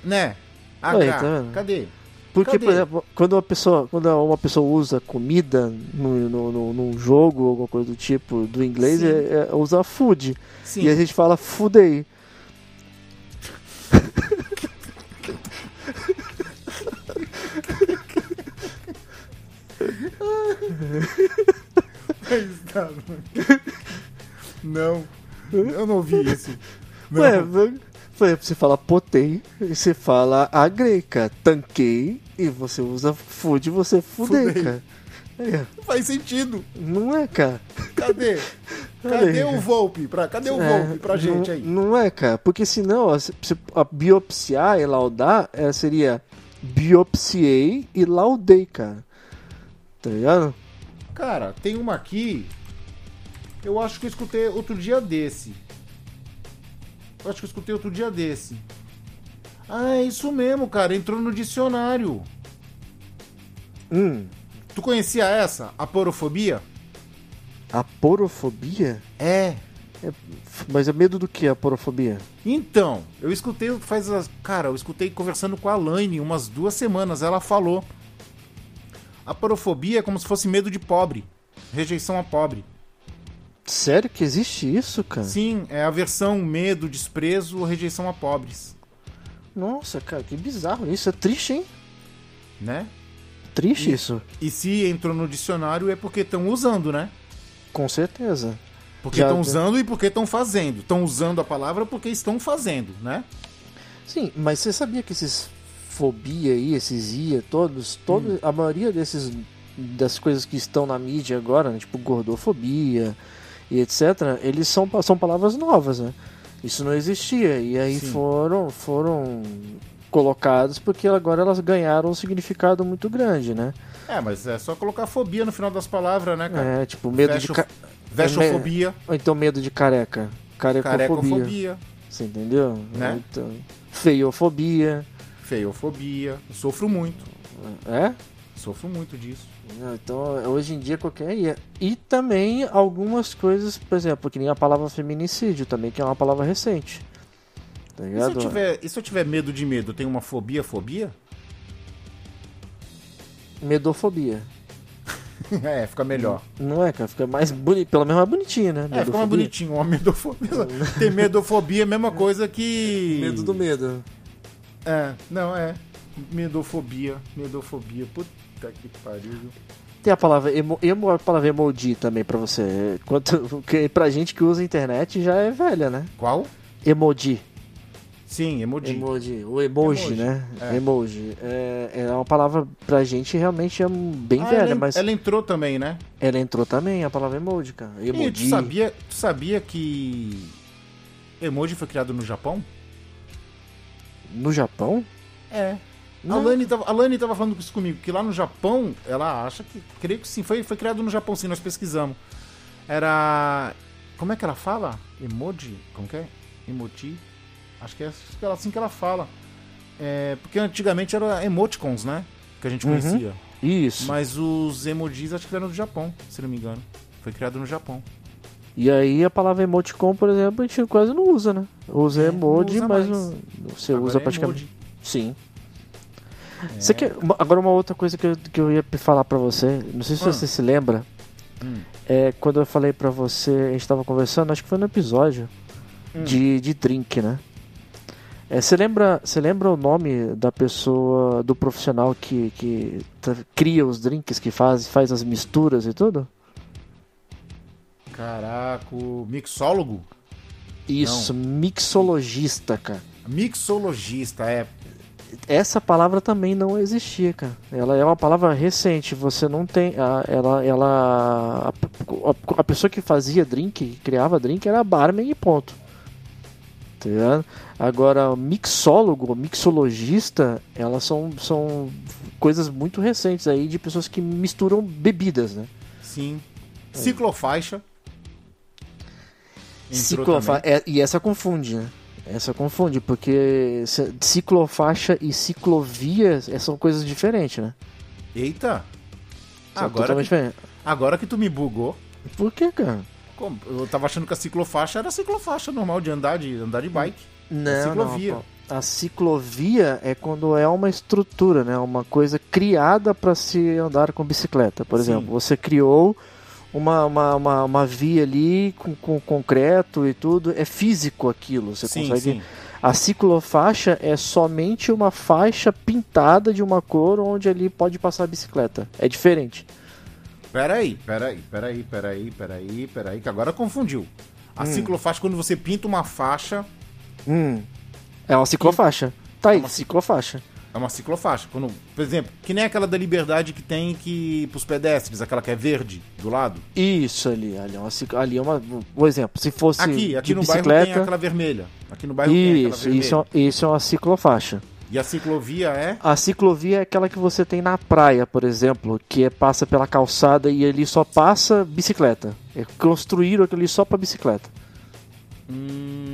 [SPEAKER 2] Né?
[SPEAKER 3] Aí,
[SPEAKER 2] Agrar.
[SPEAKER 3] tá vendo?
[SPEAKER 2] Cadê?
[SPEAKER 3] Porque,
[SPEAKER 2] Cadê?
[SPEAKER 3] por exemplo, quando uma pessoa, quando uma pessoa usa comida no, no, no- num jogo ou alguma coisa do tipo do inglês, é, é, usa food.
[SPEAKER 2] Sim.
[SPEAKER 3] E a gente fala fudei.
[SPEAKER 2] Mas tá, mano. Não. Eu não ouvi isso. Não.
[SPEAKER 3] Ué, você fala potei, e você fala agrei, cara. Tanquei, e você usa food, você fudei,
[SPEAKER 2] Fudei.
[SPEAKER 3] cara. É,
[SPEAKER 2] Não faz sentido.
[SPEAKER 3] não é, cara.
[SPEAKER 2] Cadê? Cadê o Volpe? Pra... Cadê o
[SPEAKER 3] É,
[SPEAKER 2] Volpe pra gente
[SPEAKER 3] não,
[SPEAKER 2] aí?
[SPEAKER 3] Não é, cara. Porque senão, ó, se- se- a biopsiar e laudar é, seria biopsiei e laudei, cara. Tá ligado?
[SPEAKER 2] Cara, tem uma aqui. Eu acho que eu escutei outro dia desse. Eu acho que eu escutei outro dia desse. Ah, é isso mesmo, cara. Entrou no dicionário.
[SPEAKER 3] Hum.
[SPEAKER 2] Tu conhecia essa? Aporofobia?
[SPEAKER 3] A porofobia?
[SPEAKER 2] É.
[SPEAKER 3] Mas é medo do que a porofobia?
[SPEAKER 2] Então, eu escutei faz. Cara, eu escutei conversando com a Laine umas duas semanas. Ela falou. A porofobia é como se fosse medo de pobre. Rejeição a pobre.
[SPEAKER 3] Sério que existe isso, cara?
[SPEAKER 2] Sim, é aversão, medo, desprezo ou rejeição a pobres,
[SPEAKER 3] Nossa, cara, que bizarro isso. É triste, hein?
[SPEAKER 2] né?
[SPEAKER 3] Triste
[SPEAKER 2] E-
[SPEAKER 3] isso.
[SPEAKER 2] E se entrou no dicionário é porque estão usando, né?
[SPEAKER 3] Com certeza.
[SPEAKER 2] Porque estão usando e porque estão fazendo. Estão usando a palavra porque estão fazendo, né?
[SPEAKER 3] Sim, mas você sabia que esses fobia aí, esses IA, todos, todos a maioria desses das coisas que estão na mídia agora, né, tipo gordofobia e etc, eles são, são palavras novas, né? Isso não existia e aí
[SPEAKER 2] Sim.
[SPEAKER 3] foram foram colocados porque agora elas ganharam um significado muito grande, né?
[SPEAKER 2] É, mas é só colocar fobia no final das palavras, né, cara?
[SPEAKER 3] É, tipo medo de
[SPEAKER 2] Vexo-
[SPEAKER 3] ca...
[SPEAKER 2] Vexofobia,
[SPEAKER 3] ou então medo de careca, carecofobia,
[SPEAKER 2] carecofobia,
[SPEAKER 3] você entendeu?
[SPEAKER 2] Né?
[SPEAKER 3] Então, feiofobia,
[SPEAKER 2] feiofobia. Sofro muito.
[SPEAKER 3] é?
[SPEAKER 2] Sofro muito disso.
[SPEAKER 3] Então, hoje em dia, qualquer IA. E também algumas coisas, por exemplo, que nem a palavra feminicídio também, que é uma palavra recente. Tá
[SPEAKER 2] E se, eu tiver, e se eu tiver medo de medo, tenho uma fobia, fobia?
[SPEAKER 3] Medofobia.
[SPEAKER 2] é, fica melhor.
[SPEAKER 3] Não é, cara? Fica mais bonito, pelo menos mais bonitinho, né?
[SPEAKER 2] É, fica mais
[SPEAKER 3] Medofobia.
[SPEAKER 2] bonitinho. Uma medofobia. Ter medofobia é a mesma coisa que.
[SPEAKER 3] Medo do medo.
[SPEAKER 2] É, não, é. Medofobia, medofobia. Puta que pariu.
[SPEAKER 3] Tem a palavra emo, emo a palavra emoji também pra você. Quanto, que pra gente que usa a internet já é velha, né?
[SPEAKER 2] Qual?
[SPEAKER 3] Emoji.
[SPEAKER 2] Sim, emoji.
[SPEAKER 3] Emoji. O emoji,
[SPEAKER 2] Emoji,
[SPEAKER 3] né?
[SPEAKER 2] é.
[SPEAKER 3] Emoji. É, é uma palavra pra gente realmente é bem
[SPEAKER 2] Ah,
[SPEAKER 3] velha,
[SPEAKER 2] ela,
[SPEAKER 3] mas
[SPEAKER 2] ela entrou também, né?
[SPEAKER 3] ela entrou também, a palavra emoji, cara.
[SPEAKER 2] E tu
[SPEAKER 3] Emoji.
[SPEAKER 2] sabia, tu sabia que emoji foi criado no Japão?
[SPEAKER 3] No Japão?
[SPEAKER 2] É. A. Lani, tava, a Lani tava falando isso comigo, que lá no Japão, ela acha que, creio que sim, foi, foi criado no Japão, sim, nós pesquisamos. Era. Como é que ela fala? Emoji? Como que é? Emoji? Acho que é assim que ela fala. É, porque antigamente era emoticons, né? Que a gente
[SPEAKER 3] Uhum.
[SPEAKER 2] conhecia.
[SPEAKER 3] Isso.
[SPEAKER 2] Mas os emojis acho que vieram do Japão, se não me engano. Foi criado no Japão.
[SPEAKER 3] E aí a palavra emoticon, por exemplo, a gente quase não usa, né? Usa
[SPEAKER 2] É,
[SPEAKER 3] emoji,
[SPEAKER 2] usa
[SPEAKER 3] mas não, você
[SPEAKER 2] Agora
[SPEAKER 3] usa
[SPEAKER 2] é
[SPEAKER 3] praticamente.
[SPEAKER 2] emoji.
[SPEAKER 3] Sim. Você uma- Agora uma outra coisa que eu, que eu ia falar pra você, não sei se
[SPEAKER 2] Ah.
[SPEAKER 3] você se lembra,
[SPEAKER 2] Hum.
[SPEAKER 3] é quando eu falei pra você, a gente tava conversando, acho que foi no episódio
[SPEAKER 2] Hum.
[SPEAKER 3] de, de drink, né? É, você lembra, você lembra o nome da pessoa, do profissional que, que cria os drinks, que faz, faz as misturas e tudo?
[SPEAKER 2] Caraca, mixólogo?
[SPEAKER 3] Isso, mixologista, cara.
[SPEAKER 2] Mixologista, é.
[SPEAKER 3] Essa palavra também não existia, cara. Ela é uma palavra recente. Você não tem. a- Ela. ela a, a pessoa que fazia drink, criava drink, era barman e ponto. Tá ligado? Agora, mixólogo, mixologista, elas são, são coisas muito recentes aí de pessoas que misturam bebidas, né?
[SPEAKER 2] Sim. Ciclofaixa. Entrou
[SPEAKER 3] Ciclofa é, e essa confunde, né? Essa confunde, porque ciclofaixa e ciclovia é- são coisas diferentes, né?
[SPEAKER 2] Eita.
[SPEAKER 3] São
[SPEAKER 2] Agora que,
[SPEAKER 3] diferentes.
[SPEAKER 2] agora que tu me bugou.
[SPEAKER 3] Por que, cara?
[SPEAKER 2] como? Eu tava achando que a ciclofaixa era ciclofaixa normal de andar de, andar de bike.
[SPEAKER 3] Não,
[SPEAKER 2] ciclovia.
[SPEAKER 3] não. A ciclovia é quando é uma estrutura, né? Uma coisa criada para se andar com bicicleta. Por
[SPEAKER 2] Sim.
[SPEAKER 3] exemplo, você criou uma, uma, uma, uma via ali com, com concreto e tudo. É físico aquilo. Você
[SPEAKER 2] sim,
[SPEAKER 3] consegue.
[SPEAKER 2] sim.
[SPEAKER 3] A ciclofaixa é somente uma faixa pintada de uma cor onde ali pode passar a bicicleta. É diferente.
[SPEAKER 2] Peraí, peraí, peraí, peraí, peraí, peraí, que agora confundiu. A
[SPEAKER 3] Hum.
[SPEAKER 2] ciclofaixa, quando você pinta uma faixa,
[SPEAKER 3] Hum. É uma ciclofaixa. Tá aí,
[SPEAKER 2] É uma
[SPEAKER 3] ciclofaixa.
[SPEAKER 2] É uma ciclofaixa. Quando, por exemplo, que nem aquela da liberdade que tem que pros pedestres, aquela que é verde do lado.
[SPEAKER 3] Isso ali, ali é uma, ali é uma, um exemplo, se fosse
[SPEAKER 2] Aqui, aqui no bairro
[SPEAKER 3] bicicleta,
[SPEAKER 2] tem aquela vermelha. Aqui no bairro tem aquela
[SPEAKER 3] isso,
[SPEAKER 2] vermelha.
[SPEAKER 3] isso, é, isso é uma ciclofaixa.
[SPEAKER 2] E a ciclovia é
[SPEAKER 3] A ciclovia é aquela que você tem na praia, por exemplo, que é, passa pela calçada e ali só passa bicicleta. É construíram aquilo ali só pra bicicleta,
[SPEAKER 2] Hum,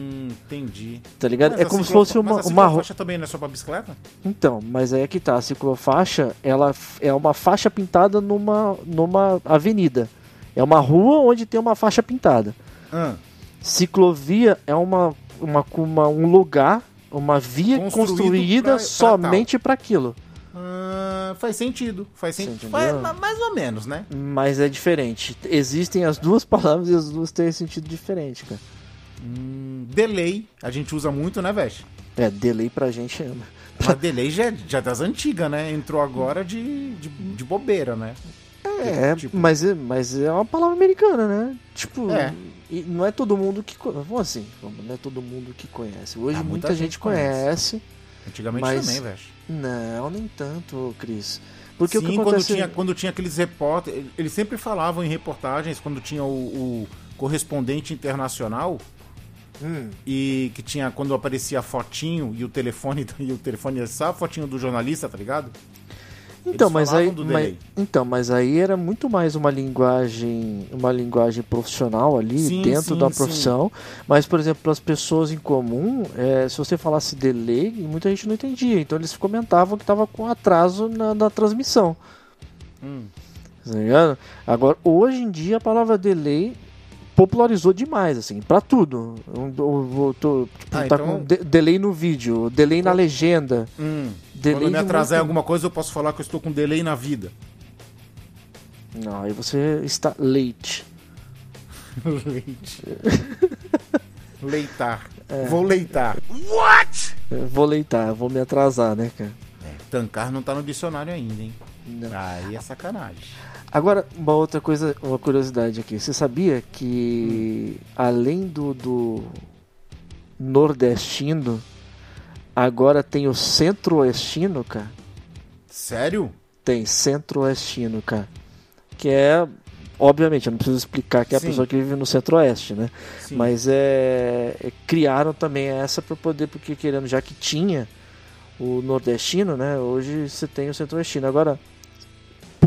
[SPEAKER 2] entendi.
[SPEAKER 3] tá ligado?
[SPEAKER 2] Mas
[SPEAKER 3] é como se fosse uma,
[SPEAKER 2] Mas a
[SPEAKER 3] uma
[SPEAKER 2] ciclofaixa também não é só pra bicicleta?
[SPEAKER 3] Então, mas aí é que tá, a ciclofaixa, ela é uma faixa pintada numa, numa avenida. É uma rua onde tem uma faixa pintada.
[SPEAKER 2] Ah,
[SPEAKER 3] Ciclovia é uma, uma, uma- um lugar, uma via
[SPEAKER 2] Construído
[SPEAKER 3] construída
[SPEAKER 2] pra- pra
[SPEAKER 3] somente para aquilo.
[SPEAKER 2] Ah, faz sentido. Faz sentido. Faz, ma- mais ou menos, né?
[SPEAKER 3] Mas é diferente. Existem as duas palavras e as duas têm sentido diferente, cara.
[SPEAKER 2] Hum, delay, a gente usa muito, né, Veste?
[SPEAKER 3] É, delay pra gente ama.
[SPEAKER 2] Mas delay já, é- já é das antigas, né? Entrou agora de, de, de bobeira, né?
[SPEAKER 3] É,
[SPEAKER 2] Tipo-
[SPEAKER 3] mas, é, mas é uma palavra americana, né? Tipo,
[SPEAKER 2] É.
[SPEAKER 3] não é todo mundo que. Vamos assim, não é todo mundo que conhece. Hoje
[SPEAKER 2] Ah,
[SPEAKER 3] muita,
[SPEAKER 2] muita
[SPEAKER 3] gente
[SPEAKER 2] gente conhece.
[SPEAKER 3] conhece.
[SPEAKER 2] Antigamente
[SPEAKER 3] Mas-
[SPEAKER 2] também, Veste.
[SPEAKER 3] Não, nem tanto, Cris. Porque
[SPEAKER 2] Sim,
[SPEAKER 3] o que
[SPEAKER 2] quando,
[SPEAKER 3] acontece...
[SPEAKER 2] tinha, quando tinha aqueles repórteres, eles sempre falavam em reportagens, quando tinha o, o correspondente internacional,
[SPEAKER 3] Hum,
[SPEAKER 2] e que tinha, quando aparecia a fotinho e o telefone, e o telefone, sabe a fotinho do jornalista, tá ligado?
[SPEAKER 3] Então,
[SPEAKER 2] Eles
[SPEAKER 3] mas aí,
[SPEAKER 2] do
[SPEAKER 3] mas, então, mas aí era muito mais uma linguagem, uma linguagem profissional ali
[SPEAKER 2] Sim,
[SPEAKER 3] dentro
[SPEAKER 2] sim,
[SPEAKER 3] da
[SPEAKER 2] sim.
[SPEAKER 3] profissão. Mas, por exemplo, as pessoas em comum, é, se você falasse delay, muita gente não entendia. Então eles comentavam que estava com atraso na, na transmissão.
[SPEAKER 2] Hum.
[SPEAKER 3] Tá ligado? Agora, hoje em dia, a palavra delay popularizou demais, assim, pra tudo. Eu, eu- eu tô, tipo,
[SPEAKER 2] Ah,
[SPEAKER 3] tá
[SPEAKER 2] então-
[SPEAKER 3] com de- delay no vídeo, delay na legenda.
[SPEAKER 2] Hum.
[SPEAKER 3] Delay
[SPEAKER 2] Quando eu me atrasar em alguma coisa, eu posso falar que eu estou com delay na vida.
[SPEAKER 3] Não, aí você está late.
[SPEAKER 2] Leite. Leitar.
[SPEAKER 3] É.
[SPEAKER 2] Vou leitar.
[SPEAKER 3] Eu vou leitar, vou me atrasar, né, cara?
[SPEAKER 2] Tancar não tá no dicionário ainda, hein?
[SPEAKER 3] Não.
[SPEAKER 2] Aí é sacanagem.
[SPEAKER 3] Agora, uma outra coisa, uma curiosidade aqui. Você sabia que além do, do nordestino, agora tem o centro-oestino, cara?
[SPEAKER 2] Sério?
[SPEAKER 3] Tem centro-oestino, cara. Que é, obviamente, eu não preciso explicar que é a
[SPEAKER 2] Sim.
[SPEAKER 3] pessoa que vive no centro-oeste, né?
[SPEAKER 2] Sim.
[SPEAKER 3] Mas é, é- criaram também essa para poder, porque querendo, já que tinha o nordestino, né? Hoje você tem o centro-oestino. Agora,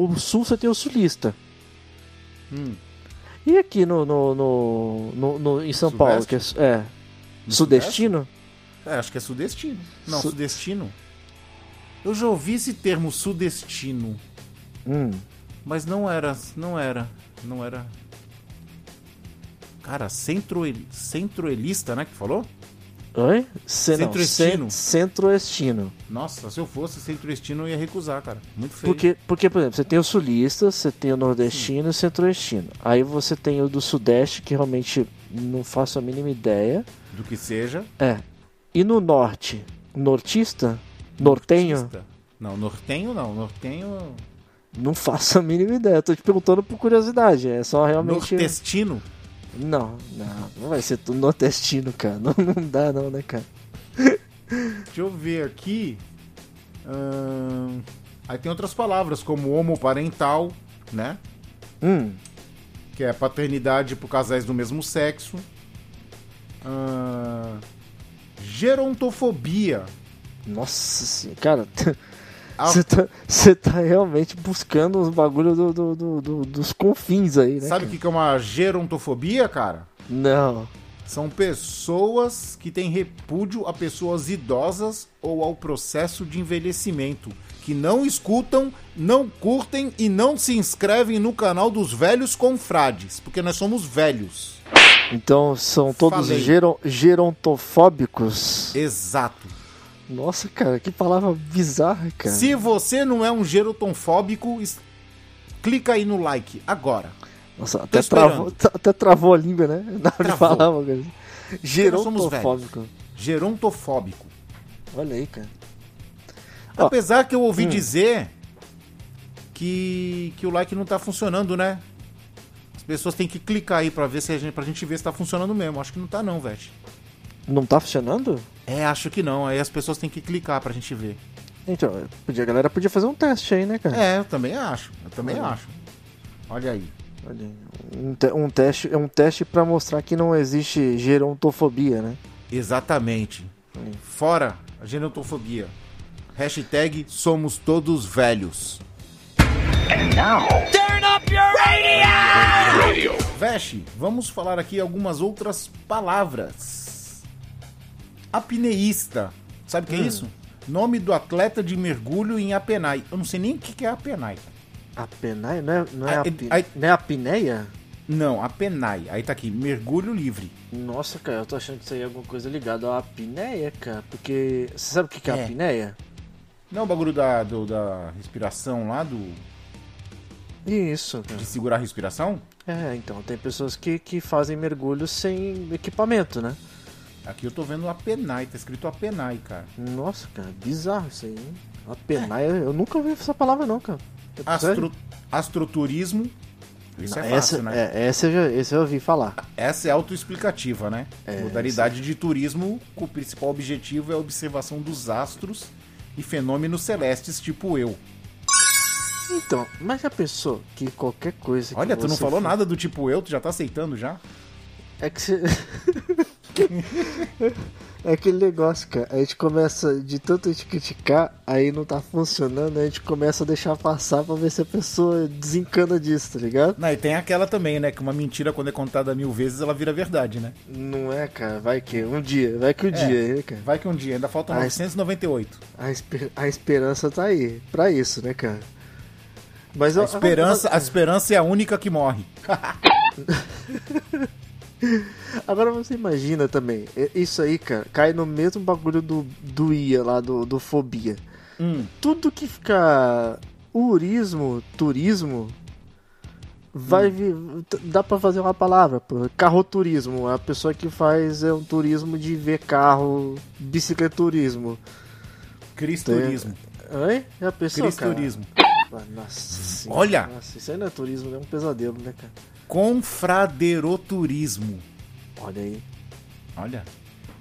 [SPEAKER 3] pro sul você tem o sulista.
[SPEAKER 2] Hum.
[SPEAKER 3] E aqui no, no, no, no- no- em São Paulo, que é,
[SPEAKER 2] Sudeste?
[SPEAKER 3] é
[SPEAKER 2] No
[SPEAKER 3] sudestino?
[SPEAKER 2] É, acho que é sudestino. Não,
[SPEAKER 3] Su-
[SPEAKER 2] sudestino. Eu já ouvi esse termo sudestino,
[SPEAKER 3] Hum,
[SPEAKER 2] mas não era, não era, não era. Cara, centro centroelista, né, que falou?
[SPEAKER 3] Oi?
[SPEAKER 2] Centro-estino.
[SPEAKER 3] cen- Centro-estino.
[SPEAKER 2] Nossa, se eu fosse centro-estino eu ia recusar, cara. Muito feio.
[SPEAKER 3] Porque, porque, por exemplo, você tem o sulista, você tem o nordestino e o centro-oestino. Aí você tem o do sudeste, que realmente não faço a mínima ideia.
[SPEAKER 2] Do que seja.
[SPEAKER 3] É. E no norte? Nortista? Nortenho?
[SPEAKER 2] Nortista. Não, nortenho não. Nortenho.
[SPEAKER 3] Não faço a mínima ideia. Tô te perguntando por curiosidade. É só realmente.
[SPEAKER 2] Nordestino.
[SPEAKER 3] Não, não. Não vai ser tudo nordestino, cara. Não, não dá, não, né, cara?
[SPEAKER 2] Deixa eu ver aqui. Ahn, Aí tem outras palavras, como homoparental, né?
[SPEAKER 3] Hum.
[SPEAKER 2] Que é paternidade por casais do mesmo sexo. Ahn, Gerontofobia.
[SPEAKER 3] Nossa senhora. Cara, você tá, tá realmente buscando os bagulhos do, do- do- do- dos confins aí, né?
[SPEAKER 2] Sabe o que que é uma gerontofobia, cara?
[SPEAKER 3] Não.
[SPEAKER 2] São pessoas que têm repúdio a pessoas idosas ou ao processo de envelhecimento, que não escutam, não curtem e não se inscrevem no canal dos velhos confrades, porque nós somos velhos.
[SPEAKER 3] Então são todos geron- gerontofóbicos.
[SPEAKER 2] Exato.
[SPEAKER 3] Nossa, cara, que palavra bizarra, cara.
[SPEAKER 2] Se você não é um gerontonfóbico, es- clica aí no like agora.
[SPEAKER 3] Nossa, até travou, até travou a língua, né? Na hora de falar uma coisa. Gerontofóbico.
[SPEAKER 2] Gerontofóbico.
[SPEAKER 3] Olha aí, cara. Ó.
[SPEAKER 2] Apesar que eu ouvi
[SPEAKER 3] Hum.
[SPEAKER 2] dizer que, que o like não tá funcionando, né? As pessoas têm que clicar aí pra ver se a gente, pra gente ver se tá funcionando mesmo. Acho que não tá não, velho.
[SPEAKER 3] Não tá funcionando?
[SPEAKER 2] É, acho que não. Aí as pessoas têm que clicar pra gente ver.
[SPEAKER 3] Então, podia, a galera podia fazer um teste aí, né, cara?
[SPEAKER 2] É, eu também acho. Eu também
[SPEAKER 3] Olha.
[SPEAKER 2] acho. Olha aí.
[SPEAKER 3] Olha aí, Um, te- um teste, é um teste para mostrar que não existe gerontofobia, né?
[SPEAKER 2] Exatamente. Fora a gerontofobia. Hashtag somos todos velhos. Veste, vamos falar aqui algumas outras palavras. Apneísta. Sabe o que é
[SPEAKER 3] Hum.
[SPEAKER 2] isso? Nome do atleta de mergulho em Apenai. Eu não sei nem o que é Apenai.
[SPEAKER 3] A penaia? Não é, não é, a,
[SPEAKER 2] é- aí-
[SPEAKER 3] não é a pineia?
[SPEAKER 2] Não, Apenai. Aí tá aqui, mergulho livre.
[SPEAKER 3] Nossa, cara, eu tô achando que isso aí é alguma coisa ligada à apneia, cara. Porque. Você sabe o que que é,
[SPEAKER 2] É.
[SPEAKER 3] a apneia?
[SPEAKER 2] Não é o bagulho da, do- da respiração lá, do,
[SPEAKER 3] Isso, cara.
[SPEAKER 2] de segurar a respiração?
[SPEAKER 3] É, então, tem pessoas que, que fazem mergulho sem equipamento, né?
[SPEAKER 2] Aqui eu tô vendo Apenai, tá escrito Apenai, cara.
[SPEAKER 3] Nossa, cara, bizarro isso aí, hein? A pena, eu, eu nunca ouvi essa palavra não, cara.
[SPEAKER 2] Astro,
[SPEAKER 3] Sério?
[SPEAKER 2] astroturismo. Isso é
[SPEAKER 3] essa,
[SPEAKER 2] fácil, né?
[SPEAKER 3] é, essa, eu já, essa eu ouvi falar.
[SPEAKER 2] Essa é autoexplicativa, né?
[SPEAKER 3] É,
[SPEAKER 2] Modalidade de turismo, o principal objetivo é a observação dos astros e fenômenos celestes, tipo eu.
[SPEAKER 3] Então, mas já pensou que qualquer coisa que
[SPEAKER 2] Olha, tu não falou
[SPEAKER 3] for-
[SPEAKER 2] nada do tipo eu, tu já tá aceitando já?
[SPEAKER 3] É que você... é aquele negócio, cara. A gente começa, de tanto a gente criticar, aí não tá funcionando, a gente começa a deixar passar pra ver se a pessoa desencana disso, tá ligado?
[SPEAKER 2] Não, e tem aquela também, né? Que uma mentira, quando é contada mil vezes, ela vira verdade, né?
[SPEAKER 3] Não é, cara. Vai que um dia, vai que um
[SPEAKER 2] É.
[SPEAKER 3] dia, né, cara.
[SPEAKER 2] Vai que um dia, ainda faltam
[SPEAKER 3] Ah,
[SPEAKER 2] 998.
[SPEAKER 3] A, esper- a esperança tá aí, pra isso, né, cara? Mas
[SPEAKER 2] A
[SPEAKER 3] eu-
[SPEAKER 2] esperança, a esperança é a única que morre.
[SPEAKER 3] Agora você imagina também, é- isso aí, cara, cai no mesmo bagulho do, do IA lá, do, do Fobia.
[SPEAKER 2] Hum,
[SPEAKER 3] Tudo que fica urismo, turismo, vai vir. t- Dá pra fazer uma palavra, pô. Carroturismo. A pessoa que faz é um turismo de ver carro, bicicleturismo.
[SPEAKER 2] Cristurismo.
[SPEAKER 3] Oi? Já pensou, cara?
[SPEAKER 2] Cristurismo.
[SPEAKER 3] Ah, Nossa senhora.
[SPEAKER 2] Olha!
[SPEAKER 3] Nossa, isso aí não é turismo, é um pesadelo, né, cara?
[SPEAKER 2] Confraderoturismo.
[SPEAKER 3] Olha aí.
[SPEAKER 2] Olha,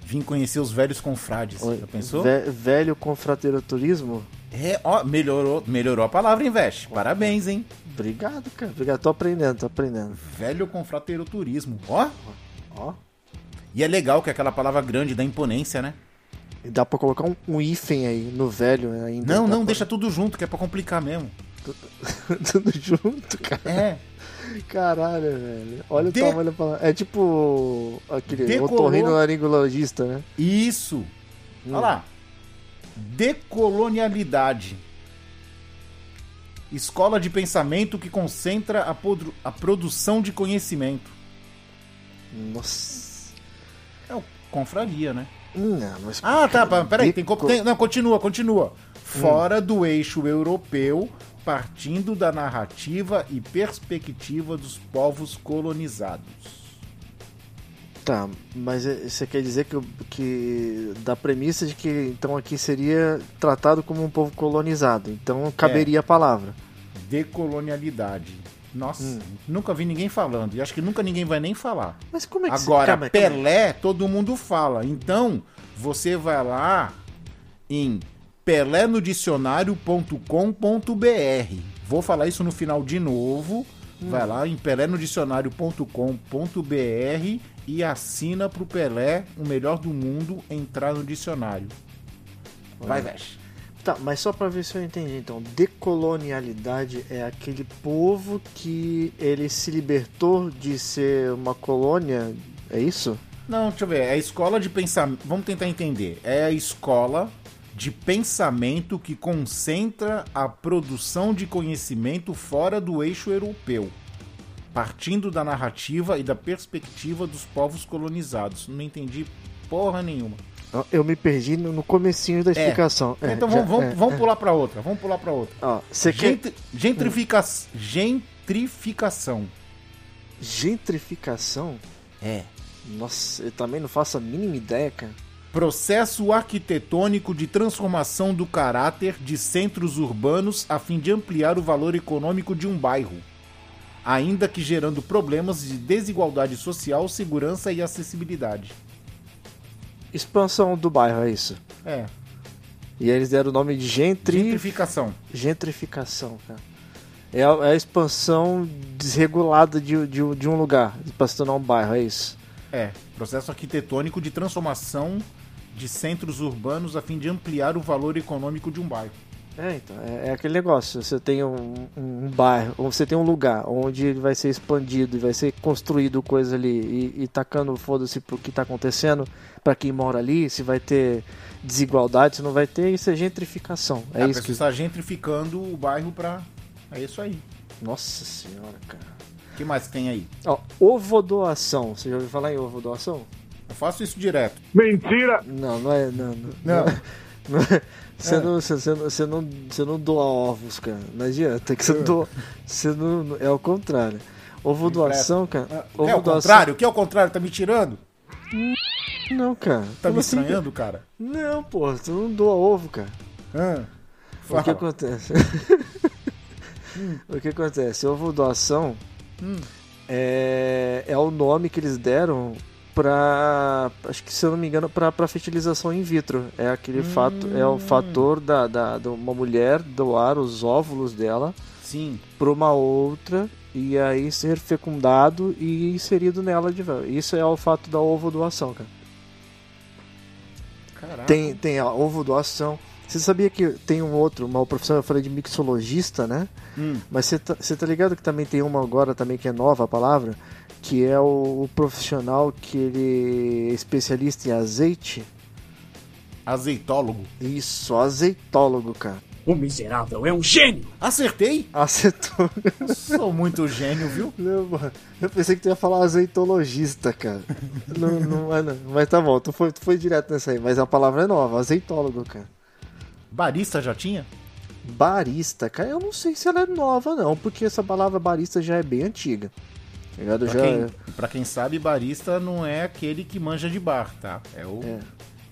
[SPEAKER 2] vim conhecer os velhos confrades.
[SPEAKER 3] Oi,
[SPEAKER 2] Já pensou?
[SPEAKER 3] ve- velho confrateraturismo?
[SPEAKER 2] É, ó, melhorou, melhorou a palavra, hein, Veste? Parabéns, hein?
[SPEAKER 3] Obrigado, cara. Obrigado. Tô aprendendo, tô aprendendo.
[SPEAKER 2] Velho confrateroturismo. Ó,
[SPEAKER 3] Ó.
[SPEAKER 2] e é legal que é aquela palavra grande da imponência, né?
[SPEAKER 3] E dá pra colocar um, um hífen aí no velho ainda.
[SPEAKER 2] Não, não,
[SPEAKER 3] pra-
[SPEAKER 2] deixa tudo junto, que é pra complicar mesmo.
[SPEAKER 3] tudo junto, cara.
[SPEAKER 2] É.
[SPEAKER 3] Caralho, velho. Olha
[SPEAKER 2] De-
[SPEAKER 3] o tamanho da palavra. É tipo aquele
[SPEAKER 2] Decolou-
[SPEAKER 3] otorrinolaringologista, né?
[SPEAKER 2] Isso.
[SPEAKER 3] Hum.
[SPEAKER 2] Olha lá. Decolonialidade. Escola de pensamento que concentra a, podru- a produção de conhecimento.
[SPEAKER 3] Nossa.
[SPEAKER 2] É o confraria, né?
[SPEAKER 3] Não, mas.
[SPEAKER 2] Ah, tá, peraí,
[SPEAKER 3] Deco-
[SPEAKER 2] tem- não, continua, continua. Fora do eixo europeu, partindo da narrativa e perspectiva dos povos colonizados.
[SPEAKER 3] Tá, mas é- você quer dizer que, que da premissa de que então aqui seria tratado como um povo colonizado. Então caberia a palavra.
[SPEAKER 2] Decolonialidade. Nossa,
[SPEAKER 3] Hum.
[SPEAKER 2] nunca vi ninguém falando. E acho que nunca ninguém vai nem falar.
[SPEAKER 3] Mas como é que
[SPEAKER 2] Agora,
[SPEAKER 3] Calma aí, calma aí.
[SPEAKER 2] Pelé, todo mundo fala. Então, você vai lá em pelénodicionário.com.br. Vou falar isso no final de novo.
[SPEAKER 3] Hum.
[SPEAKER 2] Vai lá em pelénodicionário.com.br e assina pro Pelé, o melhor do mundo, entrar no dicionário. Vai, Vesh.
[SPEAKER 3] Tá, mas só pra ver se eu entendi então. Decolonialidade é aquele povo que ele se libertou de ser uma colônia, é isso?
[SPEAKER 2] Não, deixa eu ver. É a escola de pensamento. Vamos tentar entender. É a escola de pensamento que concentra a produção de conhecimento fora do eixo europeu, partindo da narrativa e da perspectiva dos povos colonizados. Não entendi porra nenhuma.
[SPEAKER 3] Eu me perdi no comecinho da explicação. É,
[SPEAKER 2] então
[SPEAKER 3] já-
[SPEAKER 2] vamos,
[SPEAKER 3] é,
[SPEAKER 2] vamos
[SPEAKER 3] é.
[SPEAKER 2] pular para outra. Vamos pular para outra.
[SPEAKER 3] Ó, você quer
[SPEAKER 2] Gentri- gentrifica... Gentrificação.
[SPEAKER 3] gentrificação?
[SPEAKER 2] É.
[SPEAKER 3] Nossa, eu também não faço a mínima ideia, cara.
[SPEAKER 2] Processo arquitetônico de transformação do caráter de centros urbanos a fim de ampliar o valor econômico de um bairro, ainda que gerando problemas de desigualdade social, segurança e acessibilidade.
[SPEAKER 3] Expansão do bairro, é isso.
[SPEAKER 2] É,
[SPEAKER 3] E eles deram o nome de gentri...
[SPEAKER 2] gentrificação.
[SPEAKER 3] gentrificação, cara. É a, é a expansão desregulada de, de, de um lugar para se tornar um bairro, é isso.
[SPEAKER 2] É, processo arquitetônico de transformação de centros urbanos a fim de ampliar o valor econômico de um bairro.
[SPEAKER 3] É, então, é, é aquele negócio. Você tem um, um, um bairro, ou você tem um lugar onde ele vai ser expandido e vai ser construído coisa ali e, e tacando foda-se pro que tá acontecendo para quem mora ali, se vai ter desigualdade, se não vai ter, isso é gentrificação. É
[SPEAKER 2] a
[SPEAKER 3] isso que.
[SPEAKER 2] está gentrificando o bairro pra. É isso aí.
[SPEAKER 3] Nossa senhora, cara.
[SPEAKER 2] O que mais tem aí?
[SPEAKER 3] Ó, ovodoação. Você já ouviu falar em ovodoação?
[SPEAKER 2] Eu faço isso direto.
[SPEAKER 3] Não, não é. Não, não,
[SPEAKER 2] Não.
[SPEAKER 3] não é, Você não, você, você não, você não, você não doa ovos, cara. Não adianta. Que você, doa, você não, é o contrário. Ovo doação, cara.
[SPEAKER 2] Ah,
[SPEAKER 3] Ovo
[SPEAKER 2] é o
[SPEAKER 3] doação.
[SPEAKER 2] contrário? O que é o contrário? Tá me tirando?
[SPEAKER 3] Não, cara.
[SPEAKER 2] Tá
[SPEAKER 3] Como
[SPEAKER 2] me
[SPEAKER 3] assim,
[SPEAKER 2] estranhando, cara?
[SPEAKER 3] Não, pô, você não doa ovo, cara.
[SPEAKER 2] Ah,
[SPEAKER 3] O que acontece? o que acontece? Ovo doação
[SPEAKER 2] Hum.
[SPEAKER 3] é, é o nome que eles deram pra. Acho que se eu não me engano, pra fertilização in vitro. É aquele fato, é o fator da, da, de uma mulher doar os óvulos dela
[SPEAKER 2] Sim.
[SPEAKER 3] pra uma outra e aí ser fecundado e inserido nela de. Isso é o fato da ovo doação, cara.
[SPEAKER 2] Caraca.
[SPEAKER 3] Tem, tem a ovo doação. Você sabia que tem um outro, uma profissão, eu falei de mixologista, né?
[SPEAKER 2] Hum.
[SPEAKER 3] Mas você tá, você tá ligado que também tem uma agora também que é nova a palavra, que é o, o profissional que ele é especialista em azeite?
[SPEAKER 2] Azeitólogo.
[SPEAKER 3] Isso, azeitólogo, cara.
[SPEAKER 5] O miserável é um gênio!
[SPEAKER 2] Acertei?
[SPEAKER 3] Acertou.
[SPEAKER 2] Sou muito gênio, viu?
[SPEAKER 3] Não, mano. Eu pensei que tu ia falar azeitologista, cara. não, não, não. Mas tá bom, tu foi, tu foi direto nessa aí. Mas a palavra é nova, azeitólogo, cara.
[SPEAKER 2] Barista já tinha?
[SPEAKER 3] Barista, cara, eu não sei se ela é nova, não, porque essa palavra barista já é bem antiga. Ligado?
[SPEAKER 2] Pra,
[SPEAKER 3] Já
[SPEAKER 2] quem, pra quem sabe, barista não é aquele que manja de bar, tá? É o
[SPEAKER 3] É.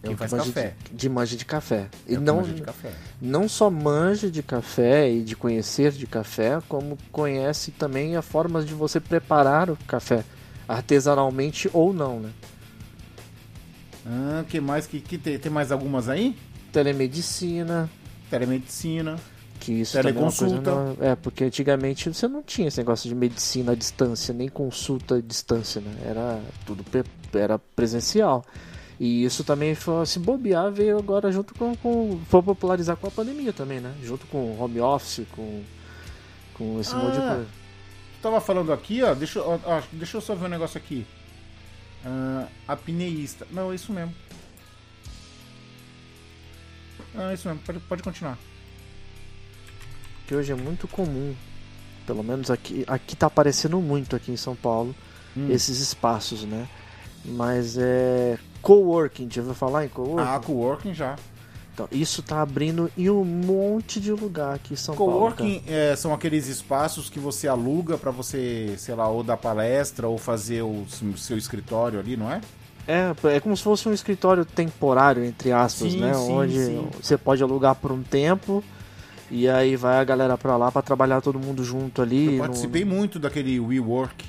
[SPEAKER 2] quem
[SPEAKER 3] é o
[SPEAKER 2] faz café.
[SPEAKER 3] De, de manja de café.
[SPEAKER 2] É
[SPEAKER 3] E não,
[SPEAKER 2] manja de café.
[SPEAKER 3] não só manja de café e de conhecer de café, como conhece também a formas de você preparar o café, artesanalmente ou não, né?
[SPEAKER 2] Ah, que mais que, que tem? Tem mais algumas aí?
[SPEAKER 3] Telemedicina,
[SPEAKER 2] Telemedicina.
[SPEAKER 3] Que isso é. É, porque antigamente você não tinha esse negócio de medicina à distância, nem consulta à distância, né? Era tudo pre- era presencial. E isso também foi se bobear, veio agora junto com, com. Foi popularizar com a pandemia também, né? Junto com o home office, com, com esse monte de
[SPEAKER 2] Ah.
[SPEAKER 3] coisa.
[SPEAKER 2] Tu tava falando aqui, ó. Deixa, eu- ó, ó, deixa eu só ver um negócio aqui. Ah, apneísta. Não, é isso mesmo. Ah, é isso mesmo. Pode, pode continuar.
[SPEAKER 3] Que hoje é muito comum. Pelo menos aqui, aqui tá aparecendo muito aqui em São Paulo,
[SPEAKER 2] Hum.
[SPEAKER 3] esses espaços, né? Mas é. Coworking, já ouviu falar em coworking?
[SPEAKER 2] Ah, coworking já.
[SPEAKER 3] Então, isso tá abrindo em um monte de lugar aqui em São Paulo.
[SPEAKER 2] Coworking é, são aqueles espaços que você aluga pra você, sei lá, ou dar palestra ou fazer o seu escritório ali, não é?
[SPEAKER 3] É, é como se fosse um escritório temporário, entre aspas,
[SPEAKER 2] Sim,
[SPEAKER 3] né?
[SPEAKER 2] sim,
[SPEAKER 3] Onde
[SPEAKER 2] sim.
[SPEAKER 3] você pode alugar por um tempo e aí vai a galera pra lá pra trabalhar todo mundo junto ali.
[SPEAKER 2] Eu
[SPEAKER 3] no-
[SPEAKER 2] participei muito daquele WeWork.